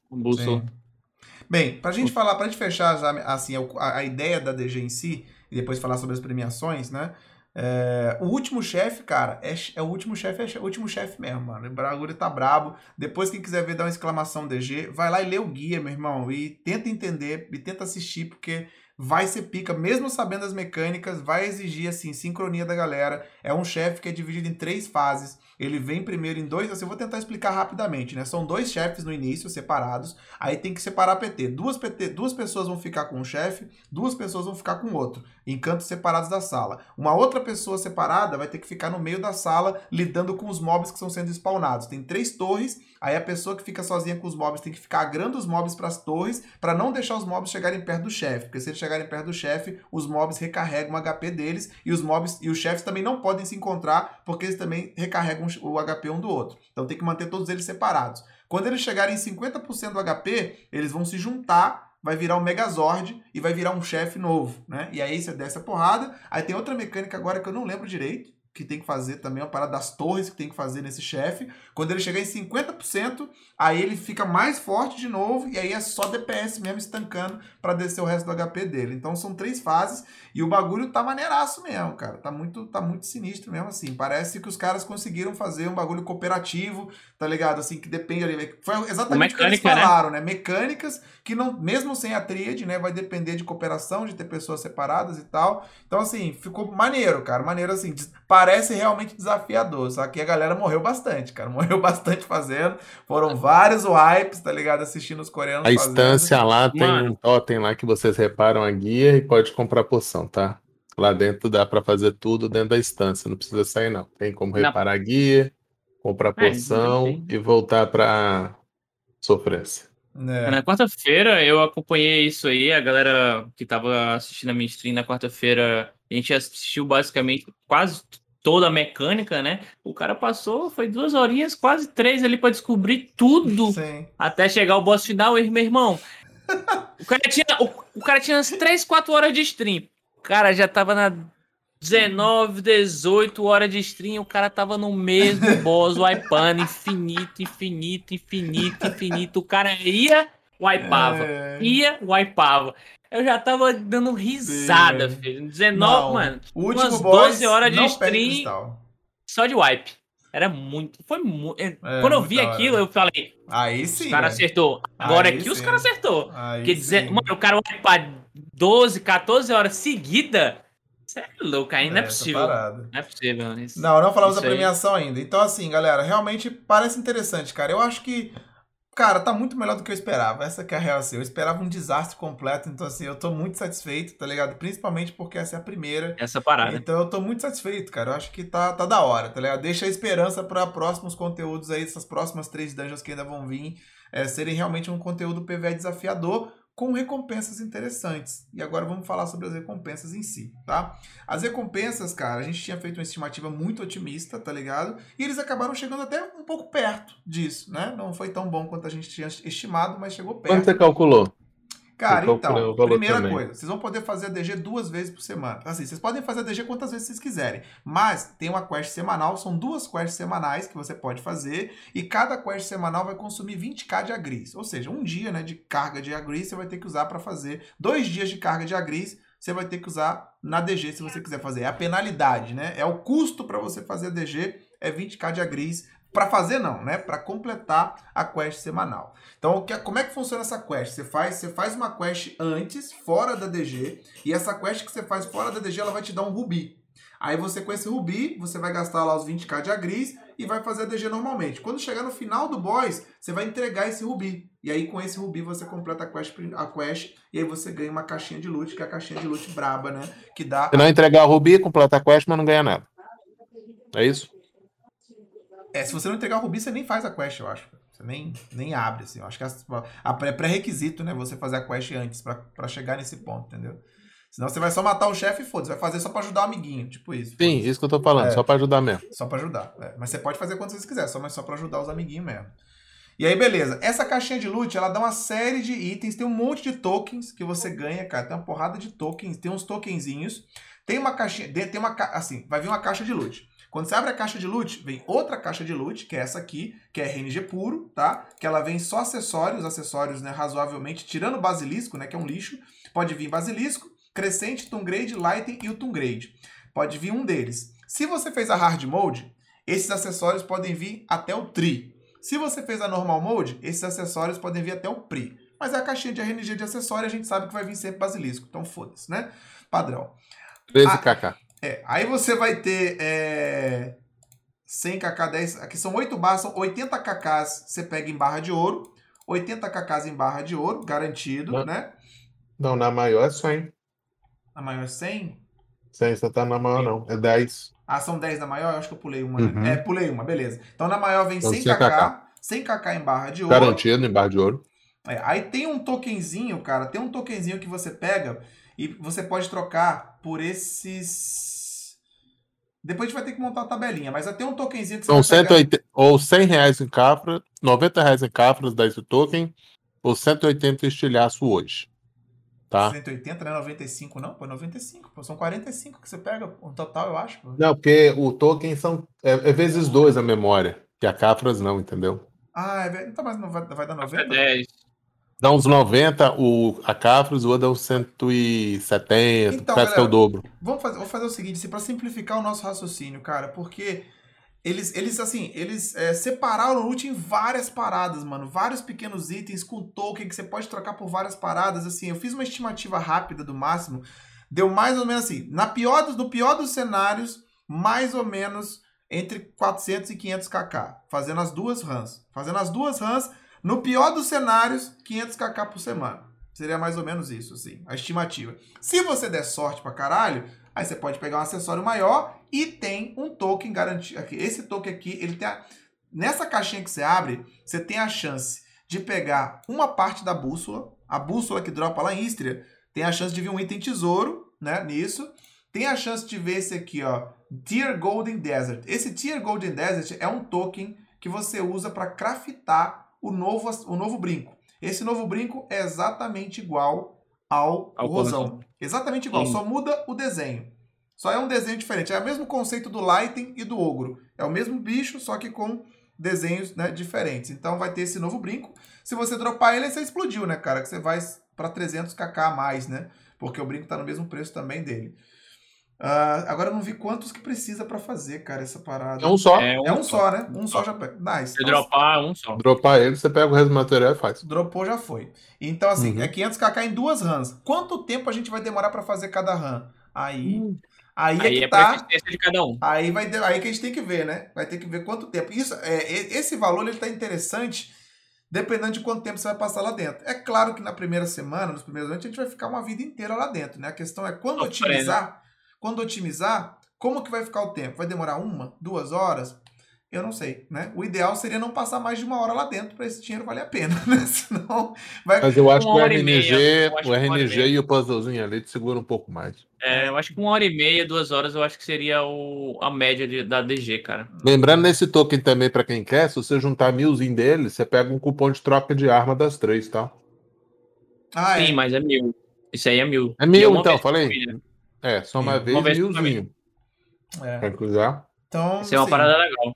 Bem, pra gente falar, pra gente fechar já, assim, a, a ideia da DG em si, e depois falar sobre as premiações, né? É, o último chefe, cara, é, é o último chefe, é o último chefe mesmo, mano. O bagulho tá brabo. Depois, quem quiser ver, dá uma exclamação DG, vai lá e lê o guia, meu irmão, e tenta entender, e tenta assistir, porque vai ser pica, mesmo sabendo as mecânicas, vai exigir, assim, sincronia da galera. É um chefe que é dividido em três fases. Ele vem primeiro em dois, assim, eu vou tentar explicar rapidamente, né? São dois chefes no início, separados. Aí tem que separar PT. Duas PT, duas pessoas vão ficar com um chefe, duas pessoas vão ficar com outro, em cantos separados da sala. Uma outra pessoa separada vai ter que ficar no meio da sala, lidando com os mobs que estão sendo spawnados. Tem três torres, aí a pessoa que fica sozinha com os mobs tem que ficar agrando os mobs para as torres, para não deixar os mobs chegarem perto do chefe, porque se eles chegarem perto do chefe, os mobs recarregam o HP deles e os mobs e os chefes também não podem se encontrar, porque eles também recarregam o HP um do outro. Então tem que manter todos eles separados. Quando eles chegarem em 50% do HP, eles vão se juntar, vai virar um Megazord e vai virar um chefe novo, né? E aí você desce a porrada. Aí tem outra mecânica agora que eu não lembro direito, que tem que fazer também, uma parada das torres que tem que fazer nesse chefe. Quando ele chegar em 50%, aí ele fica mais forte de novo e aí é só DPS mesmo estancando para descer o resto do HP dele. Então são três fases e o bagulho tá maneiraço mesmo, cara. Tá muito, tá muito sinistro mesmo assim. Parece que os caras conseguiram fazer um bagulho cooperativo, tá ligado? Assim, que depende ali. Foi exatamente o que eles né? falaram, né? Mecânicas que não, mesmo sem a tríade, né, vai depender de cooperação, de ter pessoas separadas e tal. Então, assim, ficou maneiro, cara. Maneiro assim. Parece realmente desafiador. Só que a galera morreu bastante, cara. Morreu bastante fazendo. Foram vários wipes, tá ligado? Assistindo os coreanos A fazendo. estância lá tem Mano. um totem lá que vocês reparam a guia e pode comprar poção, tá? Lá dentro dá pra fazer tudo dentro da estância, não precisa sair não. Tem como reparar a guia, comprar É, poção sim. e voltar pra sofrência. É. Na quarta-feira eu acompanhei isso aí, a galera que tava assistindo a minha stream na quarta-feira, a gente assistiu basicamente quase toda a mecânica, né? O cara passou, foi duas horinhas, quase três ali pra descobrir tudo Sim. até chegar o boss final, e, meu irmão. O cara tinha, o, o cara tinha umas 3, 4 horas de stream. O cara já tava na 19, 18 horas de stream, o cara tava no mesmo boss, wipando infinito, infinito, infinito, infinito. O cara ia, wipava. É. Ia, wipava. Eu já tava dando risada, Sim. filho. 19, Não, mano. O último umas boss 12 horas de stream. Só de wipe. Era muito. Foi muito. É, Quando eu vi hora. aquilo, eu falei, Aí os sim. caras velho. acertou. Agora Aí aqui os sim. caras acertou. Aí Porque dizer, mano, o cara wipar 12, 14 horas seguida. Você é louco, aí não é essa possível. Não é possível. Isso. Não, não falamos da Isso aí. premiação ainda. Então, assim, galera, realmente parece interessante, cara. Eu acho que, cara, tá muito melhor do que eu esperava. Essa que é a real, assim. Eu esperava um desastre completo. Então, assim, eu tô muito satisfeito, tá ligado? Principalmente porque essa é a primeira. Essa parada. Então eu tô muito satisfeito, cara. Eu acho que tá, tá da hora, tá ligado? Deixa a esperança para próximos conteúdos aí, essas próximas três dungeons que ainda vão vir, é, serem realmente um conteúdo PVE desafiador. Com recompensas interessantes. E agora vamos falar sobre as recompensas em si, tá? As recompensas, cara, a gente tinha feito uma estimativa muito otimista, tá ligado? E eles acabaram chegando até um pouco perto disso, né? Não foi tão bom quanto a gente tinha estimado, mas chegou perto. Quanto você calculou? Cara, então, primeira também. coisa, vocês vão poder fazer a DG duas vezes por semana. Assim, vocês podem fazer a DG quantas vezes vocês quiserem, mas tem uma quest semanal, são duas quests semanais que você pode fazer, e cada quest semanal vai consumir 20k de agris. Ou seja, um dia né, de carga de agris você vai ter que usar para fazer, dois dias de carga de agris você vai ter que usar na DG se você quiser fazer. É a penalidade, né? É o custo para você fazer a DG, é 20k de agris para fazer não, né? Para completar a quest semanal. Então, como é que funciona essa quest? Você faz, você faz uma quest antes, fora da DG, e essa quest que você faz fora da DG, ela vai te dar um rubi. Aí você com esse rubi, você vai gastar lá os 20k de agris e vai fazer a DG normalmente. Quando chegar no final do boss, você vai entregar esse rubi. E aí com esse rubi você completa a quest, a quest e aí você ganha uma caixinha de loot, que é a caixinha de loot braba, né? Que dá... Se não entregar o rubi, completa a quest, mas não ganha nada. É isso? É, se você não entregar o Rubi, você nem faz a quest, eu acho. Você nem, nem abre, assim. Eu acho que é pré-requisito, né? Você fazer a quest antes para chegar nesse ponto, entendeu? Senão você vai só matar o chefe e foda-se. Vai fazer só pra ajudar o amiguinho, tipo isso. Sim, isso que eu tô falando, é, só pra ajudar mesmo. Só pra ajudar. É. Mas você pode fazer quando você quiser, só, mas só pra ajudar os amiguinhos mesmo. E aí, beleza. Essa caixinha de loot, ela dá uma série de itens, tem um monte de tokens que você ganha, cara. Tem uma porrada de tokens, tem uns tokenzinhos. Tem uma caixinha, tem uma, assim, vai vir uma caixa de loot. Quando você abre a caixa de loot, vem outra caixa de loot, que é essa aqui, que é RNG puro, tá? Que ela vem só acessórios, acessórios, né, razoavelmente, tirando o basilisco, né, que é um lixo. Pode vir basilisco, crescente, grade, lighting e o grade. Pode vir um deles. Se você fez a hard mode, esses acessórios podem vir até o tri. Se você fez a normal mode, esses acessórios podem vir até o pri. Mas é a caixinha de RNG de acessório, a gente sabe que vai vir sempre basilisco. Então foda-se, né? Padrão. 13kk. É, aí você vai ter é, 100 kk 10, aqui são 8 barras, são 80 kk você pega em barra de ouro, 80 kk em barra de ouro, garantido, não, né? Não, na maior é 100. Na maior é 100? 100, você tá na maior não, é 10. Ah, são 10 na maior? Eu acho que eu pulei uma, né? uhum. né? É, pulei uma, beleza. Então na maior vem então, 100 kk, 100 kk em barra de ouro. Garantido em barra de ouro. É, aí tem um tokenzinho, cara, tem um tokenzinho que você pega e você pode trocar por esses. Depois a gente vai ter que montar a tabelinha, mas até um tokenzinho que você São vai pegar... ou 100 reais em cafra, 90 reais em cafras dá esse token, ou 180 estilhaço hoje. Tá? 180, não é 95, não? Pô, 95, pô. São 45 que você pega no total, eu acho. Pô. Não, porque o token são. É, é vezes dois a memória. Que a Cafras não, entendeu? Ah, é, então, mas não vai, vai dar 90? É 10. Dá uns 90 o, a Cafros, o dá uns 170, então, parece que é o dobro. Vamos fazer, vou fazer o seguinte, assim, para simplificar o nosso raciocínio, cara, porque eles, eles assim, eles é, separaram o loot em várias paradas, mano. Vários pequenos itens com token que você pode trocar por várias paradas. Assim, eu fiz uma estimativa rápida do máximo. Deu mais ou menos assim, na pior dos, no pior dos cenários, mais ou menos entre 400 e 500 kk. Fazendo as duas runs. Fazendo as duas runs no pior dos cenários, 500kk por semana. Seria mais ou menos isso, assim, a estimativa. Se você der sorte pra caralho, aí você pode pegar um acessório maior e tem um token garantido. Esse token aqui, ele tem a... Nessa caixinha que você abre, você tem a chance de pegar uma parte da bússola, a bússola que dropa lá em Istria, tem a chance de vir um item tesouro, né, nisso. Tem a chance de ver esse aqui, ó, Tier Golden Desert. Esse Tier Golden Desert é um token que você usa para craftar o novo, o novo brinco. Esse novo brinco é exatamente igual ao, ao rosão. Exatamente igual, Sim. só muda o desenho. Só é um desenho diferente. É o mesmo conceito do Lighten e do Ogro. É o mesmo bicho, só que com desenhos né, diferentes. Então vai ter esse novo brinco. Se você dropar ele, você explodiu, né, cara? Que você vai para 300kk a mais, né? Porque o brinco tá no mesmo preço também dele. Uh, agora eu não vi quantos que precisa para fazer, cara, essa parada. É um só. É um, é um só. só. né? Um só já pega. Nice. Se dropar, um só. Dropar ele, você pega o resto do material e faz. Dropou, já foi. Então, assim, uhum. é 500kk em duas runs. Quanto tempo a gente vai demorar para fazer cada run? Aí. Uhum. Aí, aí é, é tá. de cada um. Aí, vai, aí que a gente tem que ver, né? Vai ter que ver quanto tempo. Isso, é, esse valor ele tá interessante dependendo de quanto tempo você vai passar lá dentro. É claro que na primeira semana, nos primeiros anos, a gente vai ficar uma vida inteira lá dentro, né? A questão é quando otimizar quando otimizar, como que vai ficar o tempo? Vai demorar uma, duas horas? Eu não sei, né? O ideal seria não passar mais de uma hora lá dentro para esse dinheiro valer a pena, né? Senão vai. Mas eu acho que Uma o hora e RNG, meia, eu acho o que e RNG meia. e o puzzlezinho ali te segura um pouco mais. É, eu acho que uma hora e meia, duas horas, eu acho que seria o, a média de- da DG, cara. Lembrando nesse token também, pra quem quer, se você juntar milzinho dele, você pega um cupom de troca de arma das três, tá? Ah, Sim, é. mas é mil. Isso aí é mil. É E mil, uma então, falei? família. É, só uma vez, uma vez milzinho. é. Pra usar. Então, Isso é uma assim, parada legal.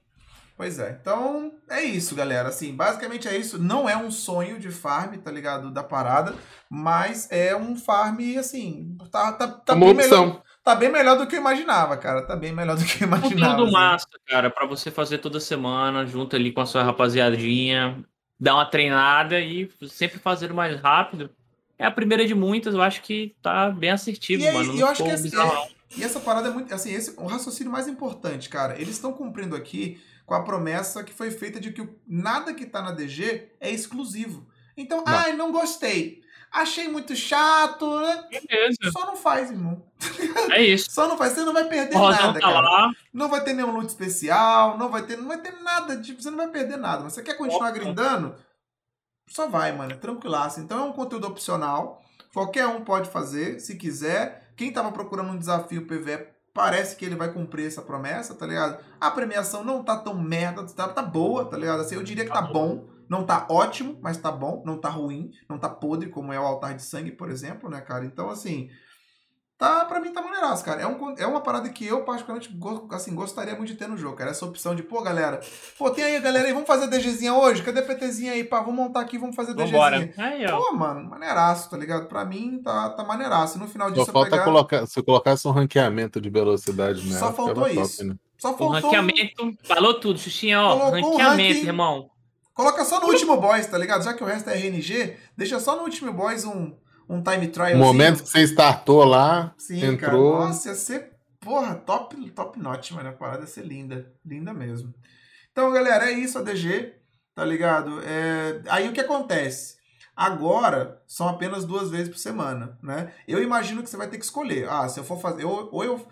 Pois é. Então, é isso, galera. Assim, basicamente é isso. Não é um sonho de farm, tá ligado? Da parada. Mas é um farm, assim. Tá, tá, tá, uma bem, melhor, opção. tá bem melhor do que eu imaginava, cara. Tá bem melhor do que eu imaginava. Conteúdo assim. massa, cara, pra você fazer toda semana, junto ali com a sua rapaziadinha, dar uma treinada e sempre fazer mais rápido. É a primeira de muitas, eu acho que tá bem assertivo, E aí, mano. eu Não acho que assim, bizarro, E essa parada é muito. Assim, esse, o raciocínio mais importante, cara. Eles estão cumprindo aqui com a promessa que foi feita de que o- nada que tá na DG é exclusivo. Então, Não. ai, não gostei. Achei muito chato, né? Beleza, Só não faz, irmão. é isso. Só não faz. Você não vai perder nada, tá cara. lá, Não vai ter nenhum loot especial, não vai ter, não vai ter nada, tipo, você não vai perder nada. Mas você quer continuar Opa. grindando? Só vai, mano, é tranquilaço. Então é um conteúdo opcional, qualquer um pode fazer, se quiser. Quem tava procurando um desafio PVE, parece que ele vai cumprir essa promessa, tá ligado? A premiação não tá tão merda, tá, tá boa, tá ligado? Assim, eu diria que tá bom. Não tá ótimo, mas tá bom. Não tá ruim, não tá podre, como é o altar de sangue, por exemplo, né, cara? Então, assim, tá, pra mim tá maneiraço, cara. É, um, é uma parada que eu, particularmente, go- assim, gostaria muito de ter no jogo, cara. Essa opção de, pô, galera, pô, tem aí, galera aí, vamos fazer DGzinha hoje? Cadê a PTzinha aí? Pá, vamos montar aqui, vamos fazer vambora. DGzinha. Aí, ó. Pô, mano, maneiraço, tá ligado? Pra mim, tá, tá maneiraço. E no final Só disso, eu falta pegar... colocar, se colocasse um ranqueamento de velocidade nela. Só faltou isso. né? Só O faltou... um- ranqueamento, falou tudo, Xuxinha, ó. Colocou o ranqueamento, ranking- irmão. Coloca só no último boss, tá ligado? Já que o resto é RNG, deixa só no último boss um, um time trial. No momento que você startou lá, Sim, entrou. cara. Nossa, ia ser, porra, top, top notch, mano. A parada ia ser linda. Linda mesmo. Então, galera, é isso a DG, tá ligado? É, Aí o que acontece? Agora, são apenas duas vezes por semana, né? Eu imagino que você vai ter que escolher. Ah, se eu for fazer... Ou, ou eu...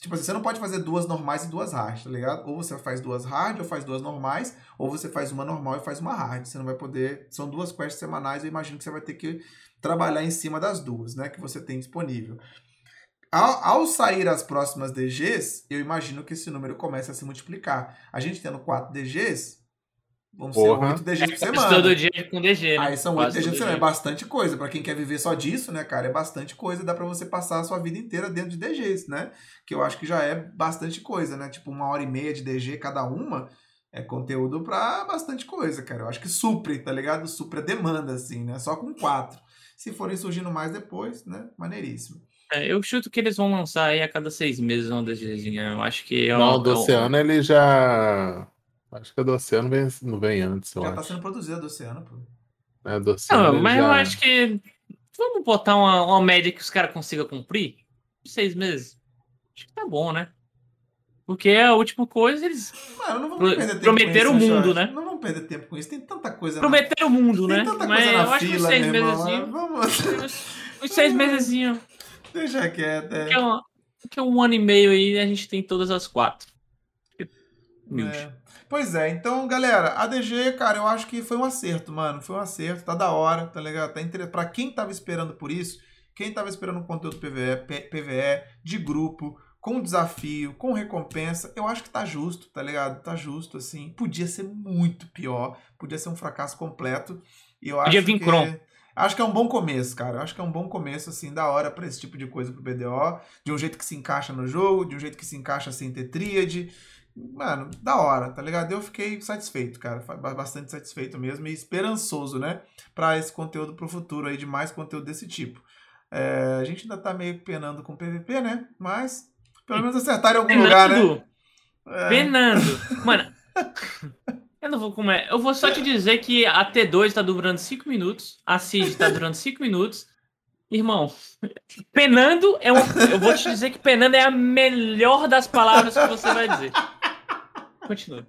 Tipo assim, você não pode fazer duas normais e duas hard, tá ligado? Ou você faz duas hard ou faz duas normais, ou você faz uma normal e faz uma hard. Você não vai poder... São duas quests semanais, eu imagino que você vai ter que trabalhar em cima das duas, né? Que você tem disponível. Ao, ao sair as próximas DGs, eu imagino que esse número comece a se multiplicar. A gente tendo 4 DGs, vão ser. 8 DGs por Quase semana. todo dia com DG, né? Aí são 8 Quase DGs por semana. É bastante coisa. Pra quem quer viver só disso, né, cara? É bastante coisa. Dá pra você passar a sua vida inteira dentro de DGs, né? Que eu acho que já é bastante coisa, né? Tipo, uma hora e meia de DG cada uma é conteúdo pra bastante coisa, cara. Eu acho que supre, tá ligado? Supre a demanda, assim, né? Só com 4. Se forem surgindo mais depois, né? Maneiríssimo. É, eu chuto que eles vão lançar aí a cada seis meses uma DGzinha. Eu acho que é Não, um- o do é um- Oceano ele já. Acho que a do Oceano vem, não vem antes, eu Já tá acho. sendo produzida do oceano, pô. É, do Oceano, Não, mas eu já- acho que. Vamos botar uma, uma média que os caras consigam cumprir? Seis meses. Acho que tá bom, né? Porque a última coisa, eles Mano, não vamos perder tempo prometeram com isso, o mundo, né? Não vamos perder tempo com isso. Tem tanta coisa prometeram o mundo, na... né? Tem tanta Mas coisa eu na acho que uns fila, seis meu irmão. meses. Vamos... Uns, uns seis meses. Deixa quieto. É. Que é, um, que é um ano e meio aí a gente tem todas as quatro. Humilde. É. Pois é, então, galera, a DG, cara, eu acho que foi um acerto, mano. Foi um acerto, tá da hora, tá ligado? Tá inter... Pra quem tava esperando por isso, quem tava esperando um conteúdo PVE, PVE, de grupo, com desafio, com recompensa, eu acho que tá justo, tá ligado? Tá justo, assim. Podia ser muito pior, podia ser um fracasso completo. E eu Podia acho vir que... Acho que é um bom começo, cara. Acho que é um bom começo, assim, da hora pra esse tipo de coisa pro BDO. De um jeito que se encaixa no jogo, de um jeito que se encaixa sem ter tríade. Mano, da hora, tá ligado? Eu fiquei satisfeito, cara. Bastante satisfeito mesmo e esperançoso, né? Pra esse conteúdo pro futuro aí, de mais conteúdo desse tipo. É, a gente ainda tá meio penando com PVP, né? Mas pelo menos acertar em algum lugar, né? É, Fernando, mano, eu não vou comer. Eu vou só te dizer que a T2 tá durando 5 minutos, a Cid tá durando 5 minutos. Irmão, penando é um. Eu vou te dizer que penando é a melhor das palavras que você vai dizer. Continua.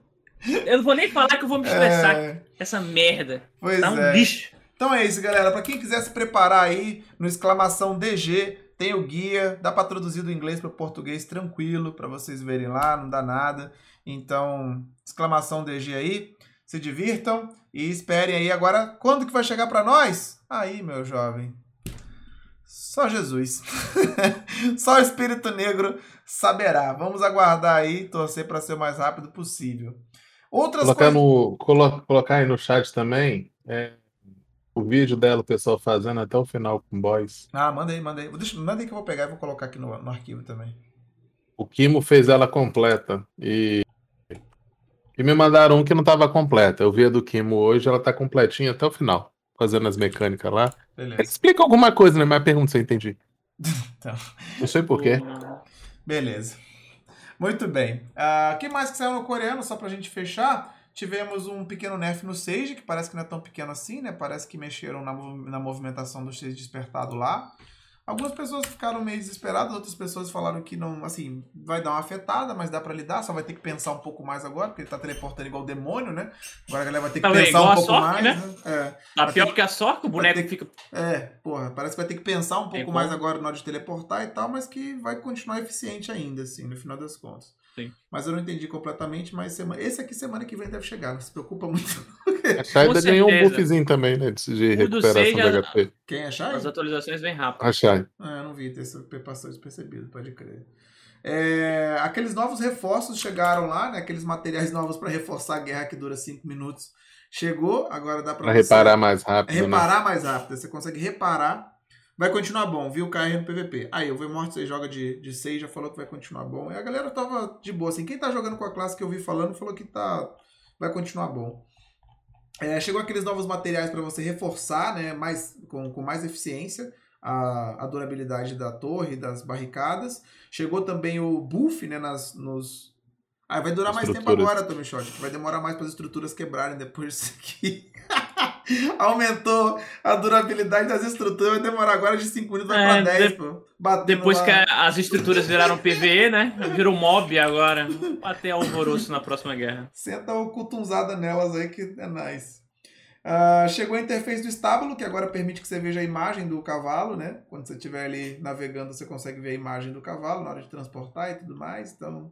Eu não vou nem falar que eu vou me estressar é, essa merda. pois Tá um é. lixo. Então é isso, galera. Pra quem quiser se preparar aí no exclamação DG, Tem o guia, dá para traduzir do inglês para o português tranquilo, para vocês verem lá, não dá nada. Então, exclamação DG aí, se divirtam e esperem aí agora quando que vai chegar para nós? Aí, meu jovem. Só Jesus. Só o Espírito Negro saberá. Vamos aguardar aí, torcer para ser o mais rápido possível. Outras colocar, coisas... no, colo, colocar aí no chat também é, o vídeo dela, o pessoal fazendo até o final com boys. Ah, manda aí, manda aí. Deixa, manda aí que eu vou pegar e vou colocar aqui no, no arquivo também. O Kimo fez ela completa e e me mandaram um que não estava completa. Eu vi a do Kimo hoje, ela tá completinha até o final, fazendo as mecânicas lá. Beleza. Explica alguma coisa, né? Mas pergunta se eu entendi. então. Não sei porquê. Beleza. Muito bem. O uh, ah, que mais que saiu no coreano, só pra gente fechar? Tivemos um pequeno nerf no Sage, que parece que não é tão pequeno assim, né? Parece que mexeram na, na movimentação do Sage despertado lá. Algumas pessoas ficaram meio desesperadas, outras pessoas falaram que não, assim, vai dar uma afetada, mas dá para lidar, só vai ter que pensar um pouco mais agora, porque ele tá teleportando igual o demônio, né? Agora a galera vai ter que tá pensar um pouco mais, né? né? É. Tá pior ter... que a sorte, o boneco que... fica. É, porra, parece que vai ter que pensar um pouco mais agora na hora de teleportar e tal, mas que vai continuar eficiente ainda, assim, no final das contas. Sim. Mas eu não entendi completamente, mas semana... esse aqui semana que vem deve chegar, não se preocupa muito. A Shai ganhou um buffzinho também, né? De recuperação da HP. Quem é Shai? As atualizações vem rápido. A Shai. Ah, eu não vi, esse passou despercebido, pode crer. É, aqueles novos reforços chegaram lá, né? Aqueles materiais novos para reforçar a guerra que dura 5 minutos. Chegou, agora dá para reparar mais rápido. Reparar né? mais rápido. Você consegue reparar Vai continuar bom, viu? KR no PVP. Aí, o V-Morte você joga de, de 6, já falou que vai continuar bom. E a galera tava de boa, assim. Quem tá jogando com a classe que eu vi falando falou que tá vai continuar bom. É, chegou aqueles novos materiais para você reforçar, né? Mais, com, com mais eficiência a, a durabilidade da torre, das barricadas. Chegou também o buff, né? Nas, nos... Ah, vai durar mais tempo agora, Tommy Shot. Vai demorar mais para as estruturas quebrarem depois disso aqui. Aumentou a durabilidade das estruturas, vai demorar agora de 5 minutos é, para 10, de... pô. Depois lá. que as estruturas viraram PVE, né? Virou mob agora. Bater alvoroço na próxima guerra. Senta o cutunzada nelas aí que é nice. Uh, chegou a interface do estábulo, que agora permite que você veja a imagem do cavalo, né? Quando você estiver ali navegando, você consegue ver a imagem do cavalo na hora de transportar e tudo mais. Então,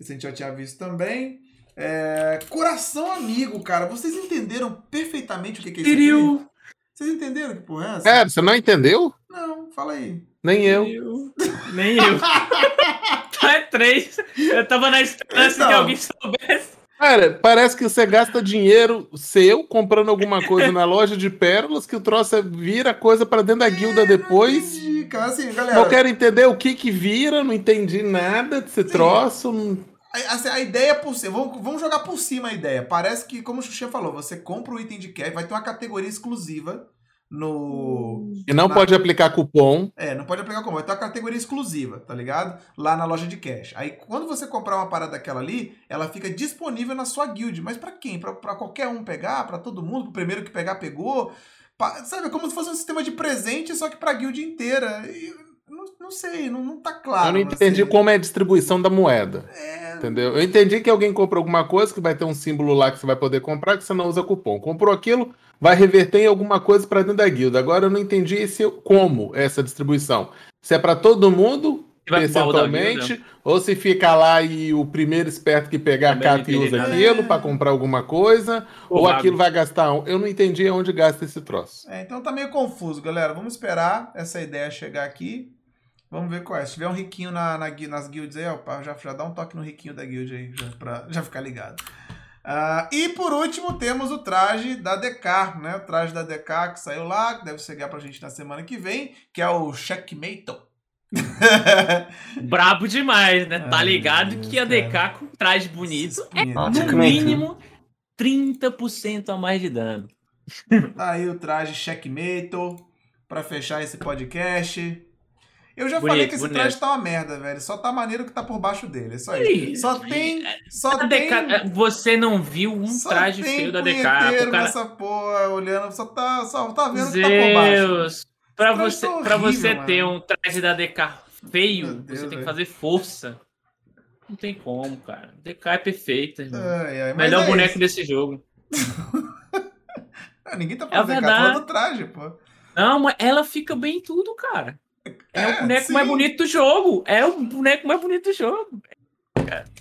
isso a gente já tinha visto também. É, coração amigo, cara. Vocês entenderam perfeitamente o que, que é isso aqui? Vocês entenderam que porra é essa? É, você não entendeu? Não, fala aí. Nem eu. eu. Nem eu. tá, é três. Eu tava na esperança então, que alguém soubesse. Cara, parece que você gasta dinheiro seu comprando alguma coisa na loja de pérolas que o troço vira coisa para dentro da guilda é, depois. Entendi, cara. Assim, galera. Eu quero entender o que que vira, não entendi nada desse Sim. troço. Não... A, assim, a ideia por cima, vamos, vamos jogar por cima a ideia. Parece que, como o Xuxa falou, você compra o item de cash, vai ter uma categoria exclusiva no. E não na... pode aplicar cupom. É, não pode aplicar cupom. Vai ter uma categoria exclusiva, tá ligado? Lá na loja de cash. Aí quando você comprar uma parada daquela ali, ela fica disponível na sua guild. Mas para quem? Para qualquer um pegar? para todo mundo? O primeiro que pegar, pegou? Pra, sabe, é como se fosse um sistema de presente, só que pra guild inteira. E não, não sei, não, não tá claro. Eu não entendi assim. como é a distribuição da moeda. É... Entendeu? Eu entendi que alguém comprou alguma coisa, que vai ter um símbolo lá que você vai poder comprar, que você não usa cupom. Comprou aquilo, vai reverter em alguma coisa para dentro da guilda. Agora eu não entendi esse, como essa distribuição. Se é para todo mundo, percentualmente, ou se fica lá e o primeiro esperto que pegar a cata e usa aquilo é. para comprar alguma coisa, ou mago. aquilo vai gastar. Eu não entendi onde gasta esse troço. É, então tá meio confuso, galera. Vamos esperar essa ideia chegar aqui. Vamos ver qual é. Se tiver um riquinho na, na nas guilds aí, ó, já, já dá um toque no riquinho da guild aí, já, pra já ficar ligado. Uh, e por último temos o traje da DK, né? O traje da DK que saiu lá, que deve chegar pra gente na semana que vem, que é o Checkmate. Brabo demais, né? Tá ligado que a DK com traje bonito é no mínimo 30% a mais de dano. Aí o traje Checkmate para fechar esse podcast. Eu já bonito, falei que esse bonito. traje tá uma merda, velho. Só tá maneiro que tá por baixo dele. É só isso. Só tem. Só tem. DK, você não viu um traje feio da DK. Cara... nessa porra, olhando. Só tá, só tá vendo Deus. que tá por baixo. Pra você, tá pra você ter um traje da DK feio, Deus, você tem que fazer força. Não tem como, cara. DK é perfeita, irmão. Ai, ai, Melhor é boneco desse jogo. Ninguém tá falando é DK, tá falando do traje, pô. Não, mas ela fica bem em tudo, cara. É, o boneco sim. mais bonito do jogo. É o boneco mais bonito do jogo.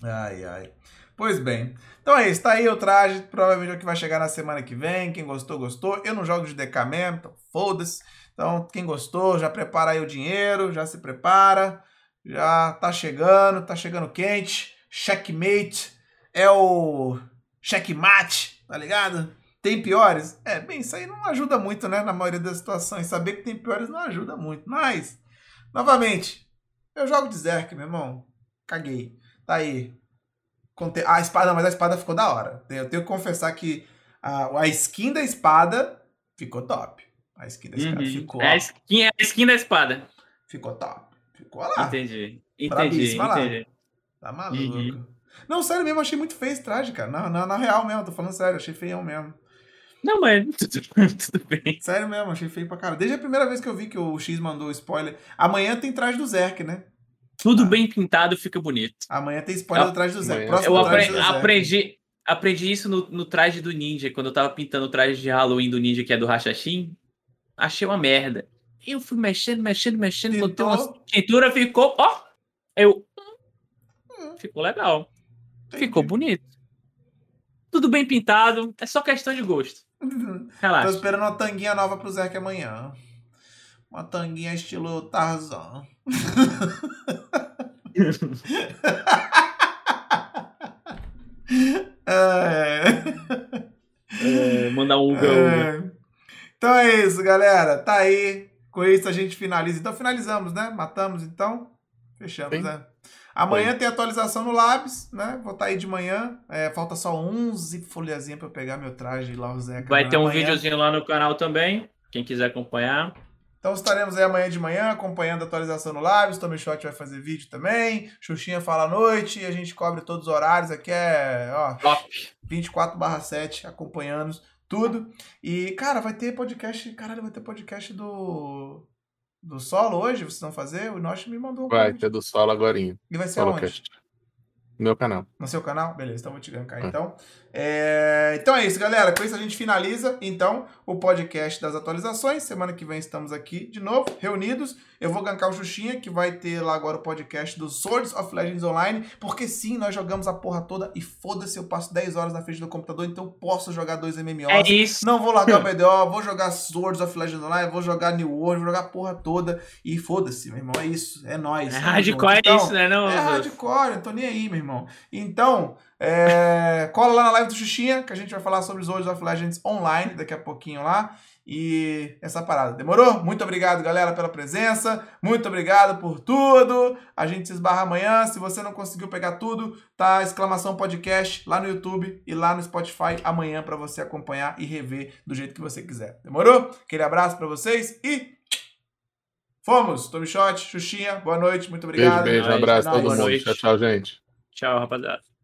Ai, ai. Pois bem. Então é isso, tá aí o traje. Provavelmente é o que vai chegar na semana que vem. Quem gostou, gostou. Eu não jogo de DK mesmo, então foda-se. Então, quem gostou, já prepara aí o dinheiro, já se prepara. Já tá chegando, tá chegando quente. Checkmate é o checkmate, tá ligado? Tem piores? É, bem, isso aí não ajuda muito, né? Na maioria das situações. Saber que tem piores não ajuda muito. Mas, novamente, eu jogo de Zerk, meu irmão. Caguei. Tá aí. A espada, mas a espada ficou da hora. Eu tenho que confessar que a, a skin da espada ficou top. A skin da espada uhum. ficou. É a skin, é a skin da espada. Ficou top. Ficou lá. Entendi. Entendi. entendi. Tá maluco. Uhum. Não, sério mesmo, achei muito feio esse traje, cara. Na, na, na, real mesmo, tô falando sério, achei feião mesmo. Não, mas tudo bem. Sério mesmo, achei feio pra cara. Desde a primeira vez que eu vi que o X mandou spoiler. Amanhã tem traje do Zerk, né? Tudo ah. bem pintado fica bonito. Amanhã tem spoiler eu, do traje do Zerk. eu apre do aprendi, aprendi isso no, no, traje do Ninja, quando eu tava pintando o traje de Halloween do Ninja, que é do Hashashin. Achei uma merda. Eu fui mexendo, mexendo, mexendo, botei uma tintura, ficou. Ó! Eu. Hum. Ficou legal. Entendi. Ficou bonito. Tudo bem pintado, é só questão de gosto. Relaxa. Tô esperando uma tanguinha nova pro Zeke amanhã. Uma tanguinha estilo Tarzan. é... É, mandar um Uga, é... Então é isso, galera. Tá aí. Com isso a gente finaliza. Então finalizamos, né? Matamos, então. Fechamos, Sim. né? Amanhã Oi. tem atualização no Labs, né? Vou estar tá aí de manhã. É, falta só 11 folhazinhas para eu pegar meu traje lá, o Zeca. Vai ter um amanhã. videozinho lá no canal também, quem quiser acompanhar. Então estaremos aí amanhã de manhã acompanhando a atualização no Labs. Tommy Shot vai fazer vídeo também. Xuxinha fala à noite e a gente cobre todos os horários. Aqui é ó, Top. 24/7 acompanhando tudo. E, cara, vai ter podcast. Caralho, vai ter podcast do do solo hoje? Vocês vão fazer? O Nosh me mandou um Vai ter do solo agora. E vai ser Solo onde? No meu canal. No seu canal? Beleza, então vou te gankar. É. Então. É... então é isso, galera. Com isso a gente finaliza, então, o podcast das atualizações. Semana que vem estamos aqui de novo, reunidos. Eu vou gankar o Xuxinha, que vai ter lá agora o podcast do Swords of Legends Online. Porque sim, nós jogamos a porra toda e foda-se, eu passo 10 horas na frente do computador, então eu posso jogar dois MMOs. É isso. Não vou largar o BDO, vou jogar Swords of Legends Online, vou jogar New World, vou jogar a porra toda. E foda-se, meu irmão. É isso. É nóis. É hardcore então, isso, né? Não, é hardcore, eu tô nem aí, meu irmão. Então, é, cola lá na live do Xuxinha, que a gente vai falar sobre os World of Legends online daqui a pouquinho lá. E essa parada. Demorou? Muito obrigado, galera, pela presença. Muito obrigado por tudo. A gente se esbarra amanhã. Se você não conseguiu pegar tudo, tá exclamação podcast lá no YouTube e lá no Spotify amanhã para você acompanhar e rever do jeito que você quiser. Demorou? Aquele abraço para vocês e fomos. Tommy Shot, Xuxinha, boa noite, muito obrigado. Beijo, beijo, abraço a todo mundo. Tchau, tchau, gente. Tchau, rapaziada.